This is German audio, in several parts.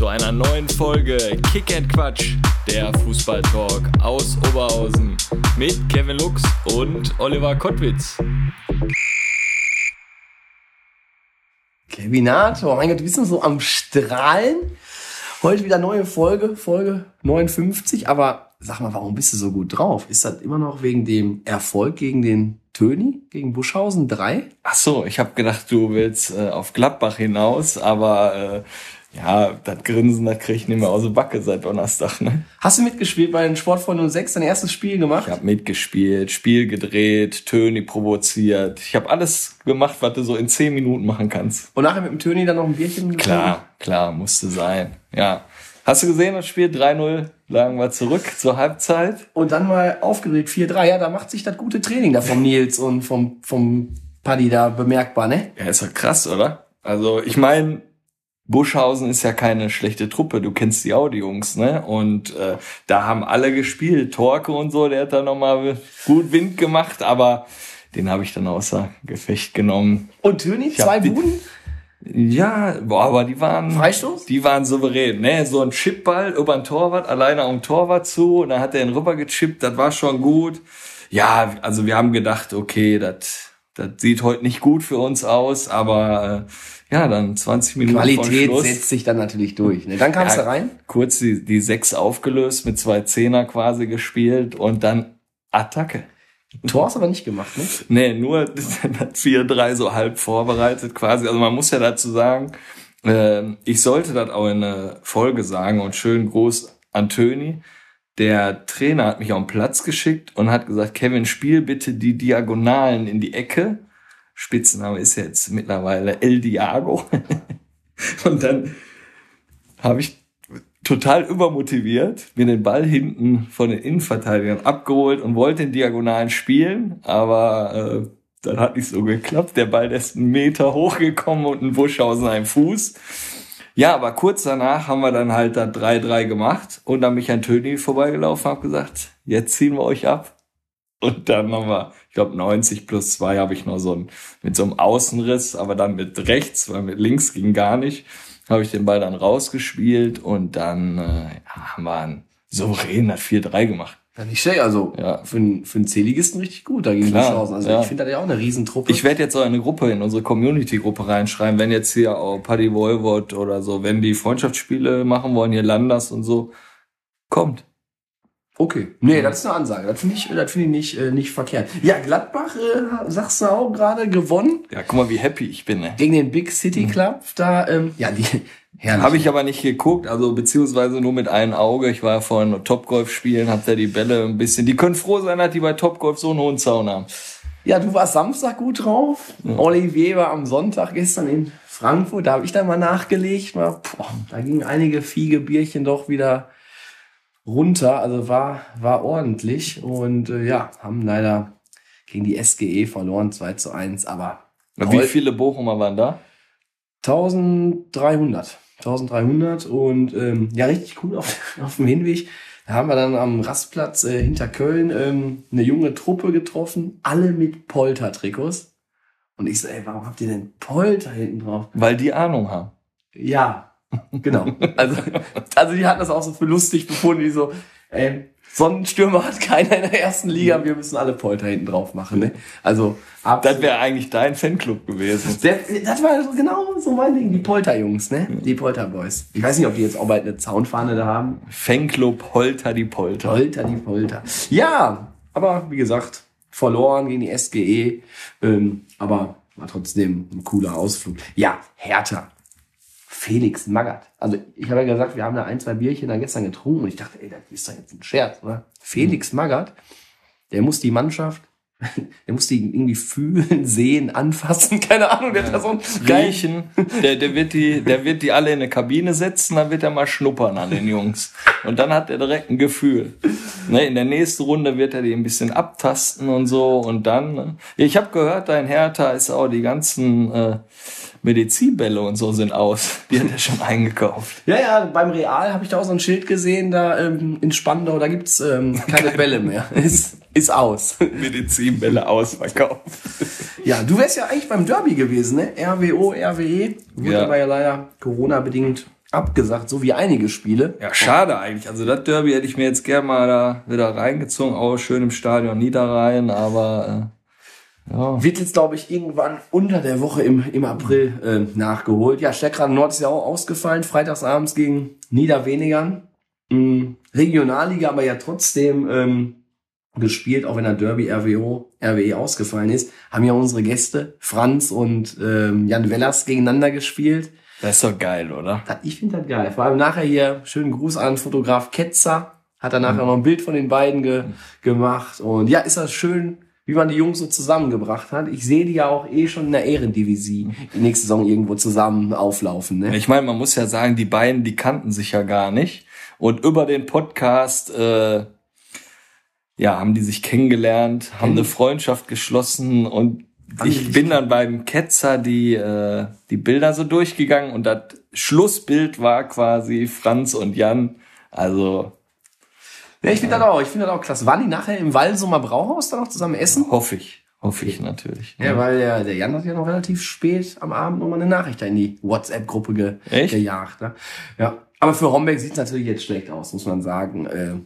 Zu einer neuen Folge Kick and Quatsch, der Fußballtalk aus Oberhausen mit Kevin Lux und Oliver Kottwitz. Kevinator, mein Gott, du bist noch so am Strahlen. Heute wieder neue Folge, Folge 59. Aber sag mal, warum bist du so gut drauf? Ist das immer noch wegen dem Erfolg gegen den Töni, gegen Buschhausen 3? Ach so, ich habe gedacht, du willst äh, auf Gladbach hinaus, aber äh, ja, das Grinsen, das krieg ich nicht mehr aus der Backe seit Donnerstag. Ne? Hast du mitgespielt bei den Sportfreunden 06, dein erstes Spiel gemacht? Ich habe mitgespielt, Spiel gedreht, Töni provoziert. Ich habe alles gemacht, was du so in zehn Minuten machen kannst. Und nachher mit dem Töni dann noch ein Bierchen getrunken? Klar, klar, musste sein. Ja. Hast du gesehen, das Spiel 3-0 lagen wir zurück zur Halbzeit? Und dann mal aufgeregt 4-3. Ja, da macht sich das gute Training da vom Nils und vom, vom Paddy da bemerkbar, ne? Ja, ist doch krass, oder? Also, ich meine, Buschhausen ist ja keine schlechte Truppe, du kennst die Audi-Jungs, ne? Und äh, da haben alle gespielt. Torke und so, der hat da nochmal gut Wind gemacht, aber den habe ich dann außer Gefecht genommen. Und Töni, zwei Buden? Ja, boah, aber die waren. Freistoß? Die waren souverän, ne? So ein Chipball über ein Torwart, alleine am Torwart zu, und dann hat er ihn rüber gechippt, das war schon gut. Ja, also wir haben gedacht, okay, das das sieht heute nicht gut für uns aus, aber äh, ja, dann 20 Minuten Qualität setzt sich dann natürlich durch. Ne? Dann kamst Ja, du rein. Kurz die, die sechs aufgelöst, mit zwei Zehner quasi gespielt und dann Attacke. Tor hast du aber nicht gemacht, ne? Nee, nur das 4-3 so halb vorbereitet quasi. Also man muss ja dazu sagen, ähm, ich sollte das auch in der Folge sagen und schön groß an Töni. Der Trainer hat mich auf den Platz geschickt und hat gesagt, Kevin, spiel bitte die Diagonalen in die Ecke. Spitzname ist jetzt mittlerweile El Diago. und dann habe ich total übermotiviert, mir den Ball hinten von den Innenverteidigern abgeholt und wollte den Diagonalen spielen, aber äh, dann hat nicht so geklappt. Der Ball ist einen Meter hochgekommen und ein Buschhausen einen Fuß. Ja, aber kurz danach haben wir dann halt da 3-3 gemacht und dann bin ich an Töni vorbeigelaufen und habe gesagt, jetzt ziehen wir euch ab. Und dann haben wir, ich glaube 90 plus 2 habe ich noch so ein, mit so einem Außenriss, aber dann mit rechts, weil mit links ging gar nicht, habe ich den Ball dann rausgespielt und dann äh, ja, haben wir ein souverän das 4-3 gemacht. Ja, nicht schlecht. Also Ja. für, einen- für einen C-Ligisten richtig gut dagegen Klar, Buschhausen. Also ja. ich finde das ja auch eine Riesentruppe. Ich werde jetzt so eine Gruppe in unsere Community-Gruppe reinschreiben, wenn jetzt hier auch Paddy Wolwort oder so, wenn die Freundschaftsspiele machen wollen, hier Landers und so, kommt. Okay. Nee, das ist eine Ansage. Das finde ich, das finde ich nicht, äh, nicht verkehrt. Ja, Gladbach, äh, sagst du auch gerade, gewonnen Ja, guck mal, wie happy ich bin. Ne? gegen den Big City Club. Da, ähm, ja, die, herrlich. Habe ich aber nicht geguckt, also beziehungsweise nur mit einem Auge. Ich war ja vorhin nur Topgolf spielen, hab da die Bälle ein bisschen. Die können froh sein, dass die bei Topgolf so einen hohen Zaun haben. Ja, du warst Samstag gut drauf. Olivier war am Sonntag gestern in Frankfurt. Da habe ich dann mal nachgelegt. Mal, boah, da gingen einige Fiege Bierchen doch wieder runter. Also war, war ordentlich. Und äh, ja, haben leider gegen die SGE verloren, 2 zu 1. Aber Wie viele Bochumer waren da? 1300. 1300 und ähm, ja, richtig cool auf, auf dem Hinweg. Da haben wir dann am Rastplatz äh, hinter Köln ähm, eine junge Truppe getroffen, alle mit Polter-Trikots. Und ich so, ey, warum habt ihr denn Polter hinten drauf? Weil die Ahnung haben. Ja, genau. Also, also die hatten das auch so für lustig befunden, die so, ey, Sonnenstürmer hat keiner in der ersten Liga, wir müssen alle Polter hinten drauf machen. Ne? Also absolut. Das wäre eigentlich dein Fanclub gewesen. Der, das war genau so mein Ding, die Polter-Jungs, ne? Die Polter-Boys. Ich weiß nicht, ob die jetzt auch bald eine Zaunfahne da haben. Fanclub Holter die Polter. Polter, die Polter. Ja, aber wie gesagt, verloren gegen die SGE. Ähm, aber war trotzdem ein cooler Ausflug. Ja, Hertha. Felix Magath. Also ich habe ja gesagt, wir haben da ein, zwei Bierchen da gestern getrunken und ich dachte, ey, das ist doch jetzt ein Scherz, oder? Felix Magath, der muss die Mannschaft der muss die irgendwie fühlen, sehen, anfassen, keine Ahnung, der hat da so ein Riechen. Der, der, wird die, der wird die alle in eine Kabine setzen, dann wird er mal schnuppern an den Jungs. Und dann hat er direkt ein Gefühl. Ne, in der nächsten Runde wird er die ein bisschen abtasten und so. Und dann, ne? ich habe gehört, dein Hertha ist auch die ganzen äh, Medizinbälle und so sind aus. Die hat er schon eingekauft. Ja, ja, beim Real habe ich da auch so ein Schild gesehen, da ähm, in Spandau, da gibt's ähm, keine Bälle mehr. ist, ist aus. Medizinbälle ausverkauft. Ja, du wärst ja eigentlich beim Derby gewesen, ne? RWO, RWE. Wurde Ja. aber ja leider Corona-bedingt abgesagt, so wie einige Spiele. Ja, schade eigentlich. Also das Derby hätte ich mir jetzt gern mal da wieder reingezogen. Auch schön im Stadion Niederrhein, aber äh, ja. Wird jetzt, glaube ich, irgendwann unter der Woche im, im April äh, nachgeholt. Ja, Steckrad Nord ist ja auch ausgefallen, freitagsabends gegen Niederwenigern. Mhm. Regionalliga, aber ja trotzdem ähm, gespielt, auch wenn der Derby RWO, RWE ausgefallen ist, haben ja unsere Gäste, Franz und ähm, Jan Wellers, gegeneinander gespielt. Das ist doch geil, oder? Ich finde das geil. Vor allem nachher hier, schönen Gruß an Fotograf Ketzer. Hat er nachher noch ein Bild von den beiden ge gemacht. Und ja, ist das schön, wie man die Jungs so zusammengebracht hat. Ich sehe die ja auch eh schon in der Ehrendivisie die nächste Saison irgendwo zusammen auflaufen. Ne? Ich meine, man muss ja sagen, die beiden, die kannten sich ja gar nicht. Und über den Podcast, äh, ja, haben die sich kennengelernt, haben eine Freundschaft geschlossen und ich bin dann beim Ketzer die, äh, die Bilder so durchgegangen und das Schlussbild war quasi Franz und Jan. Also Ja, ich finde das auch. Ich finde das auch klasse. Waren die nachher im Walsumer Brauhaus dann noch zusammen essen? hoffe ich, hoffe ich natürlich. Ja, weil der, der Jan hat ja noch relativ spät am Abend nochmal eine Nachricht da in die WhatsApp-Gruppe ge Echt? gejagt. Ne? Ja. Aber für Homberg sieht es natürlich jetzt schlecht aus, muss man sagen. Äh,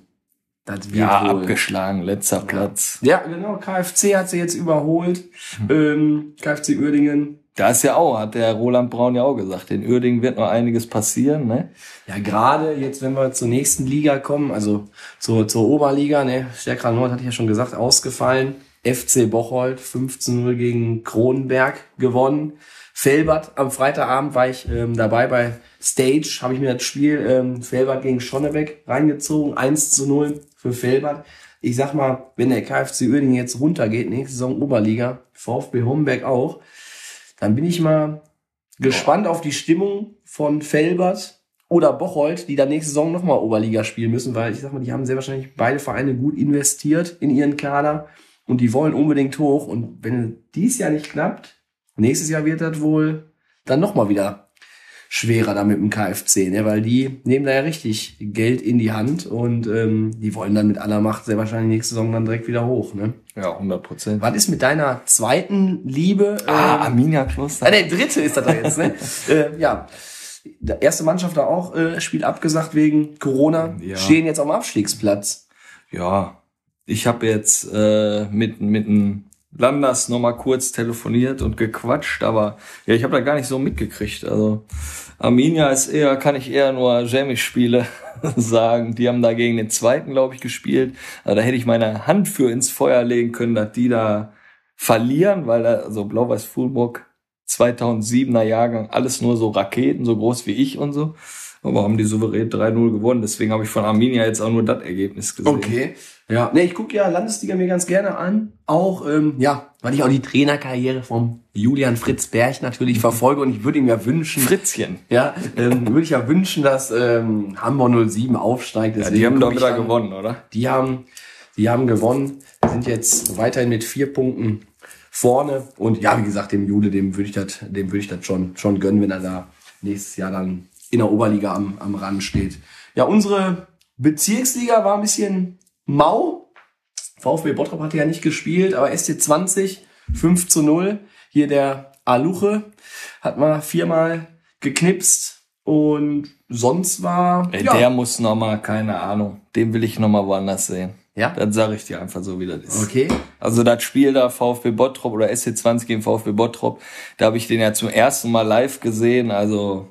das wird Ja, wohl. abgeschlagen, letzter Platz. Ja, genau. KfC hat sie jetzt überholt. Hm. Ähm, KfC Uerdingen. Da ist ja auch, hat der Roland Braun ja auch gesagt, in Uerdingen wird noch einiges passieren, ne? Ja, gerade jetzt, wenn wir zur nächsten Liga kommen, also zur, zur Oberliga, ne, Stärker Nord hatte ich ja schon gesagt, ausgefallen. FC Bocholt 15-0 gegen Kronenberg gewonnen. Felbert am Freitagabend war ich ähm, dabei bei Stage, habe ich mir das Spiel ähm, Felbert gegen Schonnebeck reingezogen, 1 zu 0 für Felbert. Ich sag mal, wenn der KfC Uerdingen jetzt runtergeht, nächste Saison Oberliga, VfB Homberg auch, dann bin ich mal gespannt auf die Stimmung von Felbert oder Bocholt, die dann nächste Saison nochmal Oberliga spielen müssen, weil ich sag mal, die haben sehr wahrscheinlich beide Vereine gut investiert in ihren Kader und die wollen unbedingt hoch. Und wenn dies Jahr nicht klappt, nächstes Jahr wird das wohl dann nochmal wieder schwerer da mit dem KFC, ne? weil die nehmen da ja richtig Geld in die Hand und ähm, die wollen dann mit aller Macht sehr wahrscheinlich nächste Saison dann direkt wieder hoch. Ne? Ja, 100 Prozent. Was ist mit deiner zweiten Liebe? Ah, ähm, Arminia Kloster. Ah, der dritte ist das da jetzt, ne? äh, ja. Die erste Mannschaft da auch äh, Spiel abgesagt wegen Corona. Ja. Stehen jetzt am Abstiegsplatz. Ja, ich habe jetzt äh, mit mit dem Landers noch mal kurz telefoniert und gequatscht, aber ja, ich habe da gar nicht so mitgekriegt. Also Arminia ist eher, kann ich eher nur Jamie-Spiele sagen. Die haben da gegen den zweiten, glaube ich, gespielt. Also da hätte ich meine Hand für ins Feuer legen können, dass die da verlieren, weil da so Blau-Weiß Fulburg 2007er Jahrgang alles nur so Raketen, so groß wie ich und so. Aber haben die souverän 3-0 gewonnen. Deswegen habe ich von Arminia jetzt auch nur das Ergebnis gesehen. Okay. Ja, ne, ich gucke ja Landesliga mir ganz gerne an. Auch, ähm, ja, weil ich auch die Trainerkarriere vom Julian Fritz Berg natürlich verfolge und ich würde ihm ja wünschen, Fritzchen. ja, ähm, würde ich ja wünschen, dass ähm, Hamburg 07 aufsteigt. Ja, Deswegen die haben doch wieder dann- gewonnen, oder? Die haben, die haben gewonnen, sind jetzt weiterhin mit vier Punkten vorne. Und ja, wie gesagt, dem Jude, dem würde ich das, dem würde ich das schon, schon gönnen, wenn er da nächstes Jahr dann in der Oberliga am, am Rand steht. Ja, unsere Bezirksliga war ein bisschen mau. VfB Bottrop hatte ja nicht gespielt, aber SC20 5 zu 0. Hier der Aluche hat mal viermal geknipst und sonst war Ey, ja, der muss noch mal, keine Ahnung, den will ich noch mal woanders sehen. ja Das sage ich dir einfach so, wie das ist. okay. Also das Spiel da VfB Bottrop oder SC20 gegen VfB Bottrop, da habe ich den ja zum ersten Mal live gesehen. Also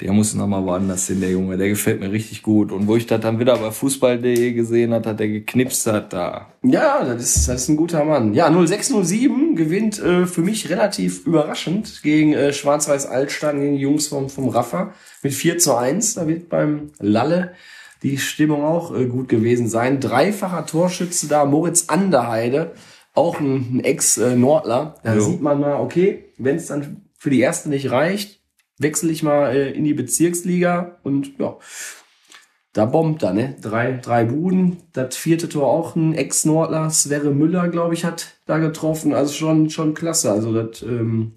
der muss noch mal woanders hin, der Junge. Der gefällt mir richtig gut. Und wo ich das dann wieder bei Fußball.de gesehen hat, hat der geknipst hat, da. Ja, das ist, das ist ein guter Mann. Ja, 0607 gewinnt äh, für mich relativ überraschend gegen äh, Schwarz-Weiß Altstadt, gegen die Jungs vom, vom Raffa mit 4 zu 1. Da wird beim Lalle die Stimmung auch äh, gut gewesen sein. Dreifacher Torschütze da, Moritz Anderheide auch ein, ein Ex-Nordler. Da Jo. sieht man mal, okay, wenn es dann für die erste nicht reicht, wechsle ich mal äh, in die Bezirksliga und ja, da bombt er, ne? Drei, drei Buden. Das vierte Tor auch ein Ex-Nordler, Sverre Müller, glaube ich, hat da getroffen. Also schon, schon klasse. Also das ähm,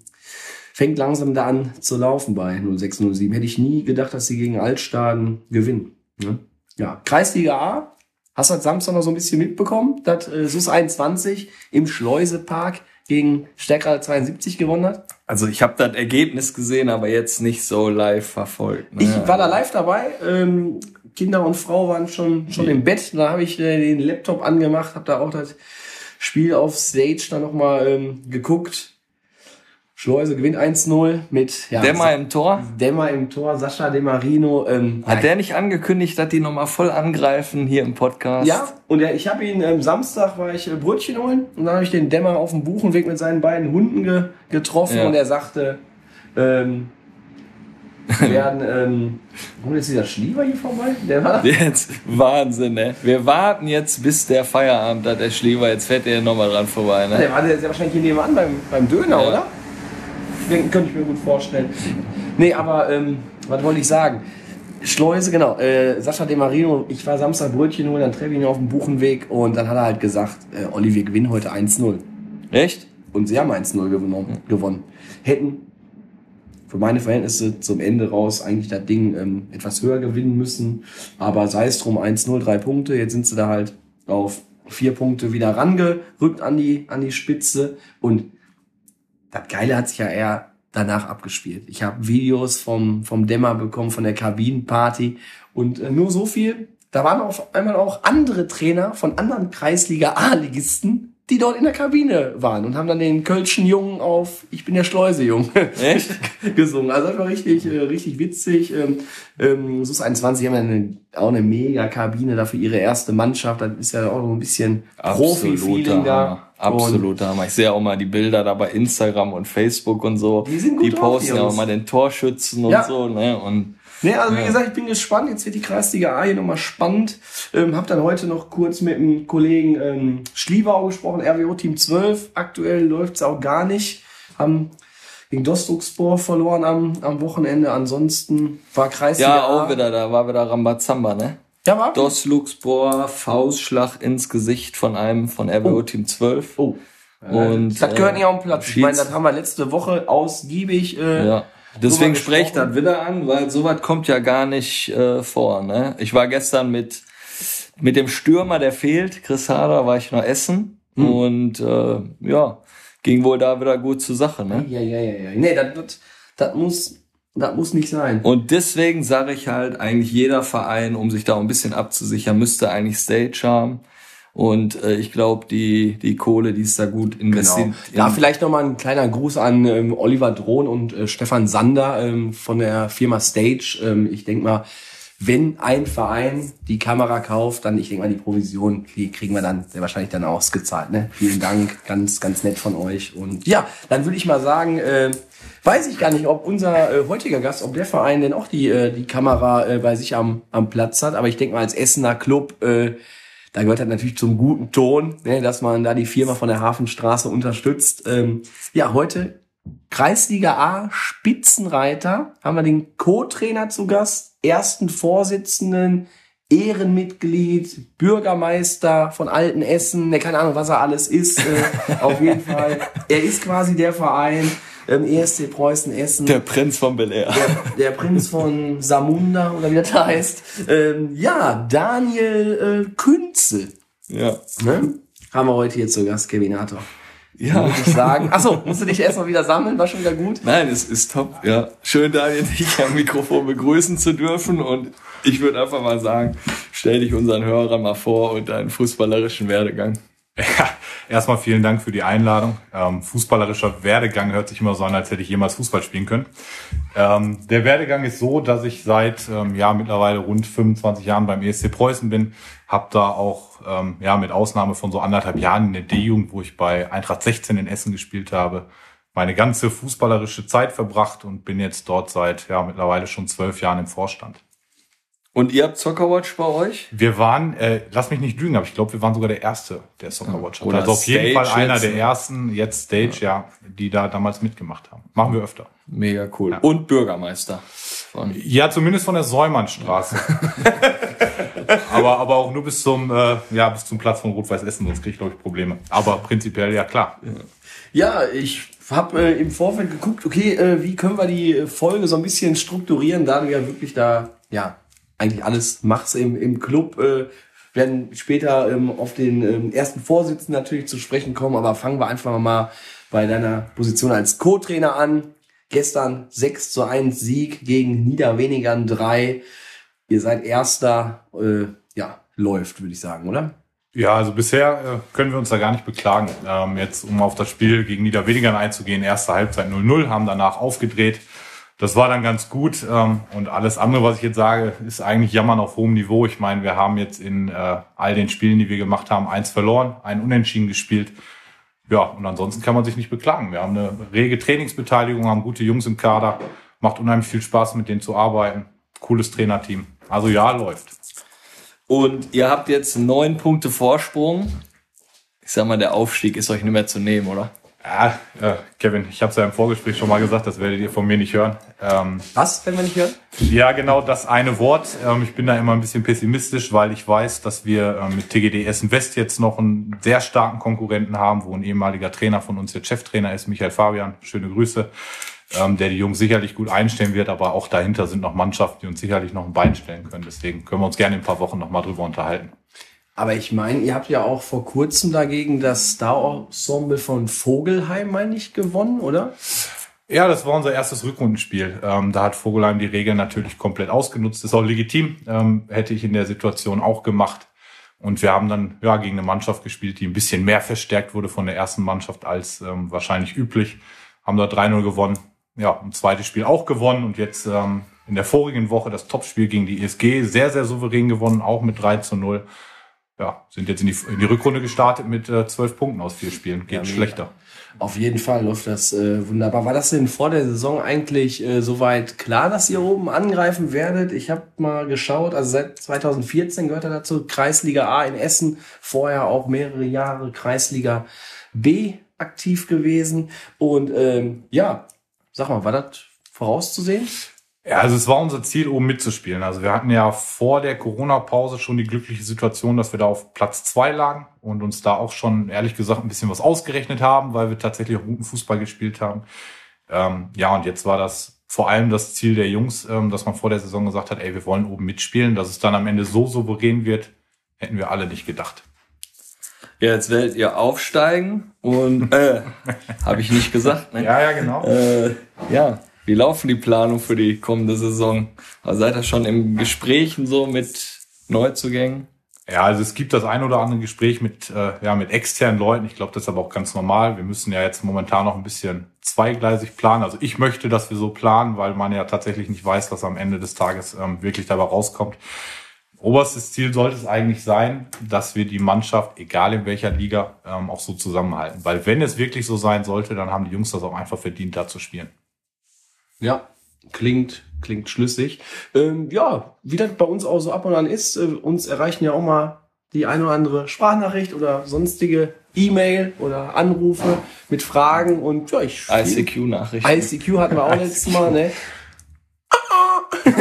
fängt langsam da an zu laufen bei 0607. Hätte ich nie gedacht, dass sie gegen Altstaden gewinnen. Ne? Ja, Kreisliga A. Hast du das Samstag noch so ein bisschen mitbekommen, dass äh, SUS 21 im Schleusepark gegen Stärker 72 gewonnen hat? Also ich habe das Ergebnis gesehen, aber jetzt nicht so live verfolgt. Ne? Ich war da live dabei. Ähm, Kinder und Frau waren schon schon im Bett. Da habe ich äh, den Laptop angemacht, habe da auch das Spiel auf Stage dann nochmal ähm, geguckt. Schleuse gewinnt 1-0 mit ja, mal im Tor. Dämmer im Tor, Sascha De Marino. Ähm, Hat der nicht angekündigt, dass die nochmal voll angreifen hier im Podcast? ja, und ich habe ihn ähm, Samstag war ich äh, Brötchen holen und dann habe ich den Dämmer auf dem Buchenweg mit seinen beiden Hunden ge getroffen Ja. und er sagte, ähm, wir werden, ähm, kommt jetzt dieser Schlieber hier vorbei? Der war Jetzt, Wahnsinn, ne? Wir warten jetzt, bis der Feierabend hat, der Schlieber. Jetzt fährt der nochmal dran vorbei, ne? Der war ja wahrscheinlich hier nebenan beim, beim Döner, Ja. oder? Könnte ich mir gut vorstellen. Nee, aber ähm, was wollte ich sagen? Schleuse, genau. Äh, Sascha De Marino, ich war Samstag Brötchen holen, dann treffe ich ihn auf dem Buchenweg und dann hat er halt gesagt, äh, Olli, wir gewinnen heute 1-0. Echt? Und sie haben 1-0 gewonnen, gewonnen. Hätten für meine Verhältnisse zum Ende raus eigentlich das Ding ähm, etwas höher gewinnen müssen. Aber sei es drum, 1-0, drei Punkte. Jetzt sind sie da halt auf vier Punkte wieder rangerückt an die, an die Spitze. Und das Geile hat sich ja eher danach abgespielt. Ich habe Videos vom, vom Dämmer bekommen, von der Kabinenparty. Und äh, nur so viel. Da waren auf einmal auch andere Trainer von anderen Kreisliga A-Ligisten, die dort in der Kabine waren und haben dann den Kölschen Jungen auf Ich bin der Schleuse-Jung gesungen. Also das war richtig, äh, richtig witzig. Ähm, ähm, SUS 21 haben ja eine, auch eine mega Kabine da für ihre erste Mannschaft. Das ist ja auch so ein bisschen Profi-Feeling da. Absoluter Hammer. Ich sehe auch mal die Bilder da bei Instagram und Facebook und so. Die sind gut Die drauf, posten ja auch mal den Torschützen und Ja. so, ne? Und Nee, also wie Ja. gesagt, ich bin gespannt. Jetzt wird die Kreisliga A hier nochmal spannend. Ähm, hab dann heute noch kurz mit dem Kollegen ähm, Schliebau gesprochen, RWO Team 12. Aktuell läuft's auch gar nicht. Haben gegen Dostokspor verloren am, am Wochenende. Ansonsten war Kreisliga ja, A. auch wieder, da war wieder Rambazamba, ne? Ja, war Dos Faustschlag ins Gesicht von einem von RWO Oh. Team 12. Oh. Und, Das gehört äh, nicht auf den Platz. Ich meine, Schieds- das haben wir letzte Woche ausgiebig. Äh, Ja. Deswegen spreche ich das wieder an, weil sowas kommt ja gar nicht äh, vor. Ne? Ich war gestern mit, mit dem Stürmer, der fehlt, Chris Hader, war ich noch essen. Hm. Und äh, ja, ging wohl da wieder gut zur Sache. Ne? Ja, ja, ja, ja. Nee, das, das, das muss, das muss nicht sein. Und deswegen sage ich halt, eigentlich jeder Verein, um sich da ein bisschen abzusichern, müsste eigentlich Stage haben. Und äh, ich glaube, die, die Kohle, die ist da gut investiert. Genau. Da vielleicht nochmal ein kleiner Gruß an ähm, Oliver Drohn und äh, Stefan Sander ähm, von der Firma Stage. Ähm, ich denke mal, wenn ein Verein die Kamera kauft, dann, ich denke mal, die Provision, die kriegen wir dann sehr wahrscheinlich dann ausgezahlt. Ne? Vielen Dank, ganz, ganz nett von euch. Und ja, dann würde ich mal sagen, äh, weiß ich gar nicht, ob unser äh, heutiger Gast, ob der Verein denn auch die, äh, die Kamera äh, bei sich am, am Platz hat. Aber ich denke mal, als Essener Club, äh, da gehört das natürlich zum guten Ton, ne, dass man da die Firma von der Hafenstraße unterstützt. Ähm, ja, heute Kreisliga A, Spitzenreiter, haben wir den Co-Trainer zu Gast, ersten Vorsitzenden, Ehrenmitglied, Bürgermeister von Altenessen, ne, keine Ahnung, was er alles ist, äh, auf jeden Fall. Er ist quasi der Verein, ähm, ESC Preußen Essen Der Prinz von Bel Air. der, der Prinz von Samunda oder wie das heißt. Ähm, ja, Daniel äh, Künze. Ja. Ne? Haben wir heute hier zu Gast, Kevinator. Ja. Muss ich sagen. Achso, musst du dich erstmal wieder sammeln, war schon wieder gut. Nein, es ist top. Ja, schön, Daniel, dich am Mikrofon begrüßen zu dürfen. Und ich würde einfach mal sagen, stell dich unseren Hörern mal vor und deinen fußballerischen Werdegang. Ja, erstmal vielen Dank für die Einladung. Ähm, fußballerischer Werdegang hört sich immer so an, als hätte ich jemals Fußball spielen können. Ähm, der Werdegang ist so, dass ich seit ähm, ja mittlerweile rund 25 Jahren beim ESC Preußen bin. Hab da auch ähm, ja mit Ausnahme von so anderthalb Jahren in der D-Jugend, wo ich bei Eintracht 16 in Essen gespielt habe, meine ganze fußballerische Zeit verbracht und bin jetzt dort seit ja mittlerweile schon zwölf Jahren im Vorstand. Und ihr habt Soccerwatch bei euch? Wir waren, äh, lass mich nicht lügen, aber ich glaube, wir waren sogar der Erste, der Soccerwatch hat. Oder Also auf jeden Stage Fall einer jetzt, der ersten, jetzt Stage, ja. die da damals mitgemacht haben. Machen wir öfter. Mega cool. Und Bürgermeister. Von Ja, zumindest von der Säumannstraße. aber, aber auch nur bis zum, äh, ja, bis zum Platz von Rot-Weiß Essen, sonst kriege ich, glaube ich, Probleme. Aber prinzipiell, ja klar. Ja, ich habe äh, im Vorfeld geguckt, okay, äh, wie können wir die Folge so ein bisschen strukturieren, da du ja wirklich da, ja, eigentlich alles machst im, im Club. Äh, werden später ähm, auf den ähm, ersten Vorsitzenden natürlich zu sprechen kommen, aber fangen wir einfach mal bei deiner Position als Co-Trainer an. Gestern 6 zu 1 Sieg gegen Niederwenigern 3. Ihr seid Erster, äh, ja, läuft, würde ich sagen, oder? Ja, also bisher äh, können wir uns da gar nicht beklagen. Ähm, jetzt, um auf das Spiel gegen Niederwenigern einzugehen, erste Halbzeit 0-0, haben danach aufgedreht. Das war dann ganz gut. Ähm, und alles andere, was ich jetzt sage, ist eigentlich Jammern auf hohem Niveau. Ich meine, wir haben jetzt in äh, all den Spielen, die wir gemacht haben, eins verloren, ein Unentschieden gespielt. Ja, und ansonsten kann man sich nicht beklagen. Wir haben eine rege Trainingsbeteiligung, haben gute Jungs im Kader. Macht unheimlich viel Spaß, mit denen zu arbeiten. Cooles Trainerteam. Also ja, läuft. Und ihr habt jetzt neun Punkte Vorsprung. Ich sag mal, der Aufstieg ist euch nicht mehr zu nehmen, oder? Ja, äh, Kevin, ich habe es ja im Vorgespräch schon mal gesagt, das werdet ihr von mir nicht hören. Ähm, Was, wenn wir nicht hören? ja, genau das eine Wort. Ähm, ich bin da immer ein bisschen pessimistisch, weil ich weiß, dass wir ähm, mit TGD Essen West jetzt noch einen sehr starken Konkurrenten haben, wo ein ehemaliger Trainer von uns jetzt Cheftrainer ist, Michael Fabian. Schöne Grüße. Ähm, der die Jungs sicherlich gut einstellen wird, aber auch dahinter sind noch Mannschaften, die uns sicherlich noch ein Bein stellen können. Deswegen können wir uns gerne in ein paar Wochen noch mal drüber unterhalten. Aber ich meine, ihr habt ja auch vor kurzem dagegen das Star-Ensemble von Vogelheim, meine ich, gewonnen, oder? Ja, das war unser erstes Rückrundenspiel. Ähm, da hat Vogelheim die Regeln natürlich komplett ausgenutzt. Ist auch legitim. Ähm, hätte ich in der Situation auch gemacht. Und wir haben dann ja gegen eine Mannschaft gespielt, die ein bisschen mehr verstärkt wurde von der ersten Mannschaft als ähm, wahrscheinlich üblich. Haben da 3-0 gewonnen. Ja, ein zweites Spiel auch gewonnen und jetzt ähm, in der vorigen Woche das Topspiel gegen die ESG sehr, sehr souverän gewonnen, auch mit 3 zu 0. Ja, sind jetzt in die, in die Rückrunde gestartet mit äh, 12 Punkten aus vier Spielen. Geht Ja, schlechter. Auf jeden Fall läuft das äh, wunderbar. War das denn vor der Saison eigentlich äh, soweit klar, dass ihr oben angreifen werdet? Ich habe mal geschaut, also seit 2014 gehört er dazu, Kreisliga A in Essen, vorher auch mehrere Jahre Kreisliga B aktiv gewesen. Und ähm, ja, sag mal, war das vorauszusehen? Ja, also es war unser Ziel, oben mitzuspielen. Also wir hatten ja vor der Corona-Pause schon die glückliche Situation, dass wir da auf Platz zwei lagen und uns da auch schon, ehrlich gesagt, ein bisschen was ausgerechnet haben, weil wir tatsächlich auch guten Fußball gespielt haben. Ähm, ja, und jetzt war das vor allem das Ziel der Jungs, ähm, dass man vor der Saison gesagt hat, ey, wir wollen oben mitspielen. Dass es dann am Ende so souverän wird, hätten wir alle nicht gedacht. Ja, jetzt werdet ihr aufsteigen und äh, habe ich nicht gesagt. Ne? ja, genau. Äh, ja, wie laufen die Planungen für die kommende Saison? Also seid ihr schon im Gesprächen so mit Neuzugängen? Ja, also es gibt das ein oder andere Gespräch mit, äh, ja, mit externen Leuten. Ich glaube, das ist aber auch ganz normal. Wir müssen ja jetzt momentan noch ein bisschen zweigleisig planen. Also ich möchte, dass wir so planen, weil man ja tatsächlich nicht weiß, was am Ende des Tages ähm, wirklich dabei rauskommt. Oberstes Ziel sollte es eigentlich sein, dass wir die Mannschaft, egal in welcher Liga, ähm, auch so zusammenhalten. Weil wenn es wirklich so sein sollte, dann haben die Jungs das auch einfach verdient, da zu spielen. Ja, klingt, klingt schlüssig. Ähm, ja, wie das bei uns auch so ab und an ist, äh, uns erreichen ja auch mal die ein oder andere Sprachnachricht oder sonstige E-Mail oder Anrufe mit Fragen und ja, ich ICQ-Nachrichten. ICQ hatten wir auch letztes Mal, ne?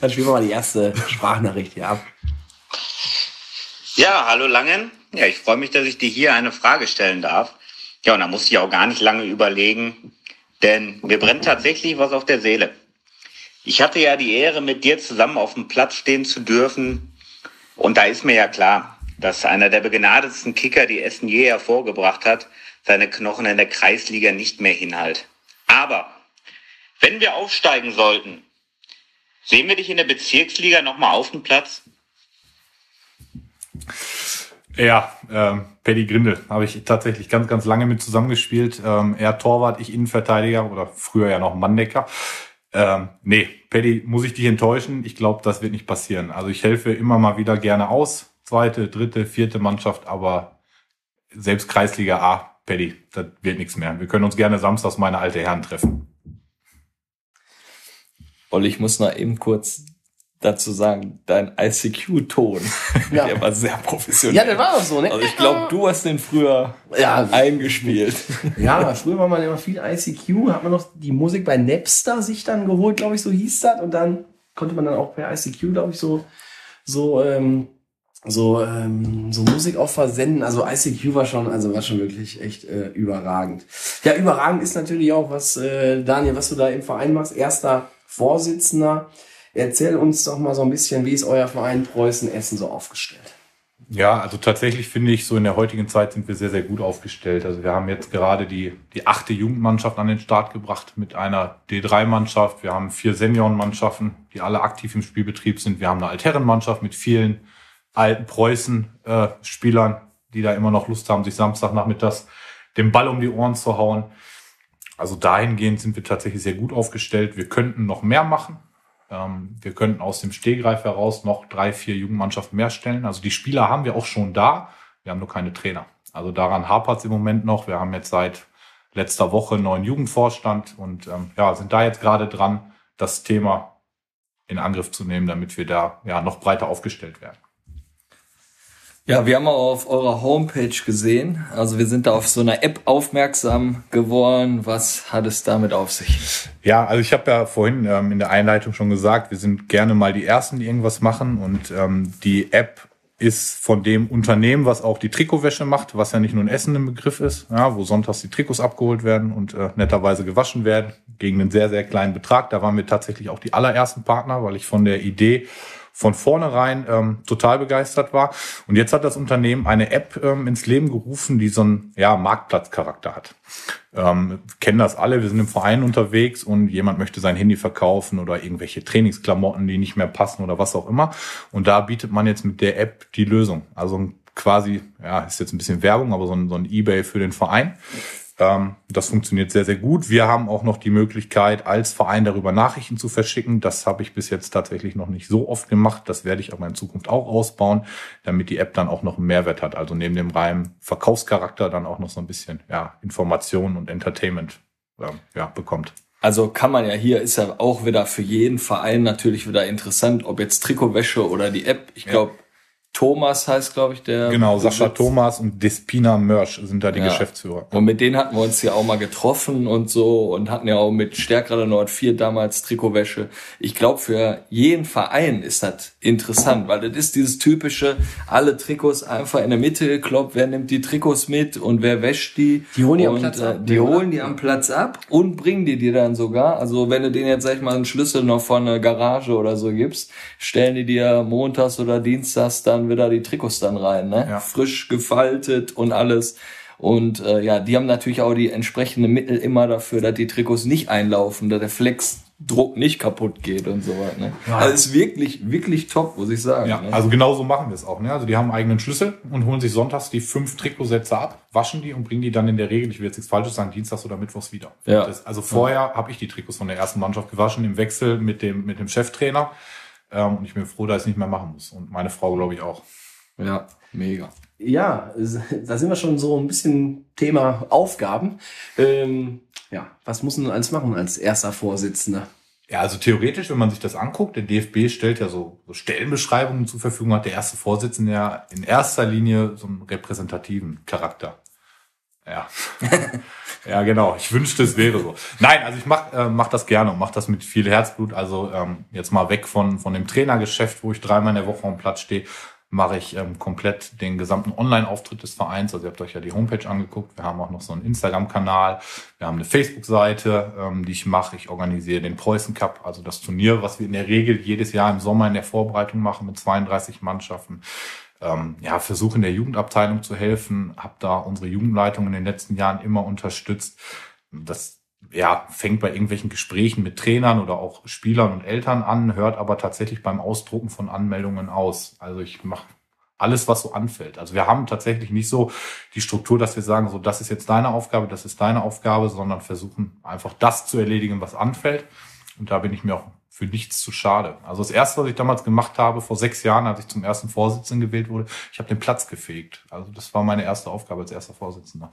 Dann spielen wir mal die erste Sprachnachricht hier ab. Ja, hallo Langen. Ja, ich freue mich, dass ich dir hier eine Frage stellen darf. Ja, und da musste ich auch gar nicht lange überlegen, denn mir brennt tatsächlich was auf der Seele. Ich hatte ja die Ehre, mit dir zusammen auf dem Platz stehen zu dürfen. Und da ist mir ja klar, dass einer der begnadetsten Kicker, die Essen je hervorgebracht hat, seine Knochen in der Kreisliga nicht mehr hinhalt. Aber wenn wir aufsteigen sollten, sehen wir dich in der Bezirksliga nochmal auf dem Platz? Ja, ähm, Paddy Grindel habe ich tatsächlich ganz, ganz lange mit zusammengespielt. Ähm, er Torwart, ich Innenverteidiger oder früher ja noch Manndecker. Ähm, nee, Paddy, muss ich dich enttäuschen. Ich glaube, das wird nicht passieren. Also ich helfe immer mal wieder gerne aus. Zweite, dritte, vierte Mannschaft, aber selbst Kreisliga A, Paddy, das wird nichts mehr. Wir können uns gerne samstags meine alte Herren treffen. Olli, ich muss noch eben kurz dazu sagen, dein ICQ-Ton, Ja. der war sehr professionell. Ja, der war auch so, ne? Also ich glaube, du hast den früher Ja. eingespielt. Ja, früher war man immer viel ICQ, hat man noch die Musik bei Napster sich dann geholt, glaube ich, so hieß das. Und dann konnte man dann auch per ICQ, glaube ich, so, so, ähm, so, ähm, so Musik auch versenden. Also ICQ war schon, also war schon wirklich echt äh, überragend. Ja, überragend ist natürlich auch, was, äh, Daniel, was du da im Verein machst. Erster Vorsitzender. Erzähl uns doch mal so ein bisschen, wie ist euer Verein Preußen Essen so aufgestellt? Ja, also tatsächlich finde ich, so in der heutigen Zeit sind wir sehr, sehr gut aufgestellt. Also wir haben jetzt gerade die, die achte Jugendmannschaft an den Start gebracht mit einer D3-Mannschaft. Wir haben vier Seniorenmannschaften, die alle aktiv im Spielbetrieb sind. Wir haben eine Altherrenmannschaft mit vielen alten Preußen-Spielern, die da immer noch Lust haben, sich Samstagnachmittags den Ball um die Ohren zu hauen. Also dahingehend sind wir tatsächlich sehr gut aufgestellt. Wir könnten noch mehr machen. Ähm, wir könnten aus dem Stehgreif heraus noch drei, vier Jugendmannschaften mehr stellen. Also die Spieler haben wir auch schon da. Wir haben nur keine Trainer. Also daran hapert es im Moment noch. Wir haben jetzt seit letzter Woche einen neuen Jugendvorstand und ähm, ja, sind da jetzt gerade dran, das Thema in Angriff zu nehmen, damit wir da ja noch breiter aufgestellt werden. Ja, wir haben auch auf eurer Homepage gesehen, also wir sind da auf so einer App aufmerksam geworden. Was hat es damit auf sich? Ja, also ich habe ja vorhin ähm, in der Einleitung schon gesagt, wir sind gerne mal die Ersten, die irgendwas machen. Und ähm, die App ist von dem Unternehmen, was auch die Trikotwäsche macht, was ja nicht nur ein Essen im Begriff ist, ja, wo sonntags die Trikots abgeholt werden und äh, netterweise gewaschen werden, gegen einen sehr, sehr kleinen Betrag. Da waren wir tatsächlich auch die allerersten Partner, weil ich von der Idee von vornherein ähm, total begeistert war. Und jetzt hat das Unternehmen eine App ähm, ins Leben gerufen, die so einen ja, Marktplatzcharakter hat. Ähm, kennen das alle, wir sind im Verein unterwegs und jemand möchte sein Handy verkaufen oder irgendwelche Trainingsklamotten, die nicht mehr passen oder was auch immer. Und da bietet man jetzt mit der App die Lösung. Also quasi, ja, ist jetzt ein bisschen Werbung, aber so ein, so ein Ebay für den Verein. Ähm, das funktioniert sehr, sehr gut. Wir haben auch noch die Möglichkeit, als Verein darüber Nachrichten zu verschicken. Das habe ich bis jetzt tatsächlich noch nicht so oft gemacht. Das werde ich aber in Zukunft auch ausbauen, damit die App dann auch noch einen Mehrwert hat. Also neben dem reinen Verkaufscharakter dann auch noch so ein bisschen ja, Information und Entertainment ähm, ja, bekommt. Also kann man ja hier, ist ja auch wieder für jeden Verein natürlich wieder interessant, ob jetzt Trikotwäsche oder die App. Ich glaube, Thomas heißt, glaube ich, der. Genau, Sascha Besitz- Thomas und Despina Mörsch sind da die Ja. Geschäftsführer. Und mit denen hatten wir uns ja auch mal getroffen und so und hatten ja auch mit Stärkrade Nord 4 damals Trikotwäsche. Ich glaube, für jeden Verein ist das interessant, weil das ist dieses typische, alle Trikots einfach in der Mitte gekloppt, wer nimmt die Trikots mit und wer wäscht die. Die holen die am Platz äh, ab, Die oder? holen die am Platz ab und bringen die dir dann sogar. Also wenn du denen jetzt, sag ich mal, einen Schlüssel noch von einer Garage oder so gibst, stellen die dir montags oder dienstags dann wieder die Trikots dann rein, ne? Ja. Frisch gefaltet und alles. Und äh, ja, die haben natürlich auch die entsprechenden Mittel immer dafür, dass die Trikots nicht einlaufen, dass der Flexdruck nicht kaputt geht und so weiter. Ne? Also ist wirklich, wirklich top, muss ich sagen. Ja, ne? also genau so machen wir es auch. Ne? Also die haben einen eigenen Schlüssel und holen sich sonntags die fünf Trikotsätze ab, waschen die und bringen die dann in der Regel, ich will jetzt nichts Falsches sagen, dienstags oder mittwochs wieder. Ja. Das, also vorher habe ich die Trikots von der ersten Mannschaft gewaschen im Wechsel mit dem, mit dem Cheftrainer. Ähm, und ich bin froh, dass ich es nicht mehr machen muss. Und meine Frau, glaube ich, auch. ja, mega. Ja, da sind wir schon so ein bisschen Thema Aufgaben. Ähm, ja, was muss man alles machen als erster Vorsitzender? Ja, also theoretisch, wenn man sich das anguckt, der DFB stellt ja so, so Stellenbeschreibungen zur Verfügung, hat der erste Vorsitzende ja in erster Linie so einen repräsentativen Charakter. Ja. ja, genau. Ich wünschte, es wäre so. Nein, also ich mach, äh, mach das gerne und mach das mit viel Herzblut. Also ähm, jetzt mal weg von, von dem Trainergeschäft, wo ich dreimal in der Woche am Platz stehe, mache ich ähm, komplett den gesamten Online-Auftritt des Vereins. Also ihr habt euch ja die Homepage angeguckt. Wir haben auch noch so einen Instagram-Kanal. Wir haben eine Facebook-Seite, ähm, die ich mache. Ich organisiere den Preußen Cup, also das Turnier, was wir in der Regel jedes Jahr im Sommer in der Vorbereitung machen mit 32 Mannschaften. Ähm, ja, versuche in der Jugendabteilung zu helfen, habe da unsere Jugendleitung in den letzten Jahren immer unterstützt. Das ja, fängt bei irgendwelchen Gesprächen mit Trainern oder auch Spielern und Eltern an, hört aber tatsächlich beim Ausdrucken von Anmeldungen aus. Also ich mache alles, was so anfällt. Also wir haben tatsächlich nicht so die Struktur, dass wir sagen, so das ist jetzt deine Aufgabe, das ist deine Aufgabe, sondern versuchen einfach das zu erledigen, was anfällt. Und da bin ich mir auch für nichts zu schade. Also das erste, was ich damals gemacht habe, vor sechs Jahren, als ich zum ersten Vorsitzenden gewählt wurde, ich habe den Platz gefegt. Also das war meine erste Aufgabe als erster Vorsitzender.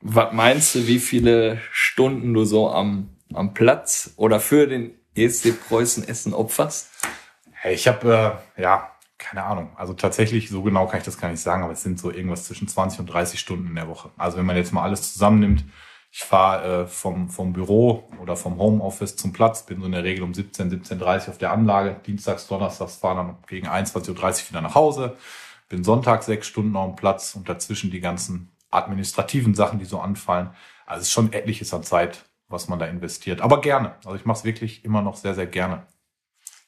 Was meinst du, wie viele Stunden du so am am Platz oder für den ESC Preußen Essen opferst? Hey, ich habe, äh, ja, keine Ahnung. Also tatsächlich, so genau kann ich das gar nicht sagen, aber es sind so irgendwas zwischen 20 und 30 Stunden in der Woche. Also wenn man jetzt mal alles zusammennimmt, ich fahre äh, vom, vom Büro oder vom Homeoffice zum Platz, bin so in der Regel um 17, 17.30 auf der Anlage. Dienstags, Donnerstags fahre dann gegen 21.30 Uhr wieder nach Hause. Bin sonntags sechs Stunden auf dem Platz und dazwischen die ganzen administrativen Sachen, die so anfallen. Also es ist schon etliches an Zeit, was man da investiert. Aber gerne. Also ich mache es wirklich immer noch sehr, sehr gerne.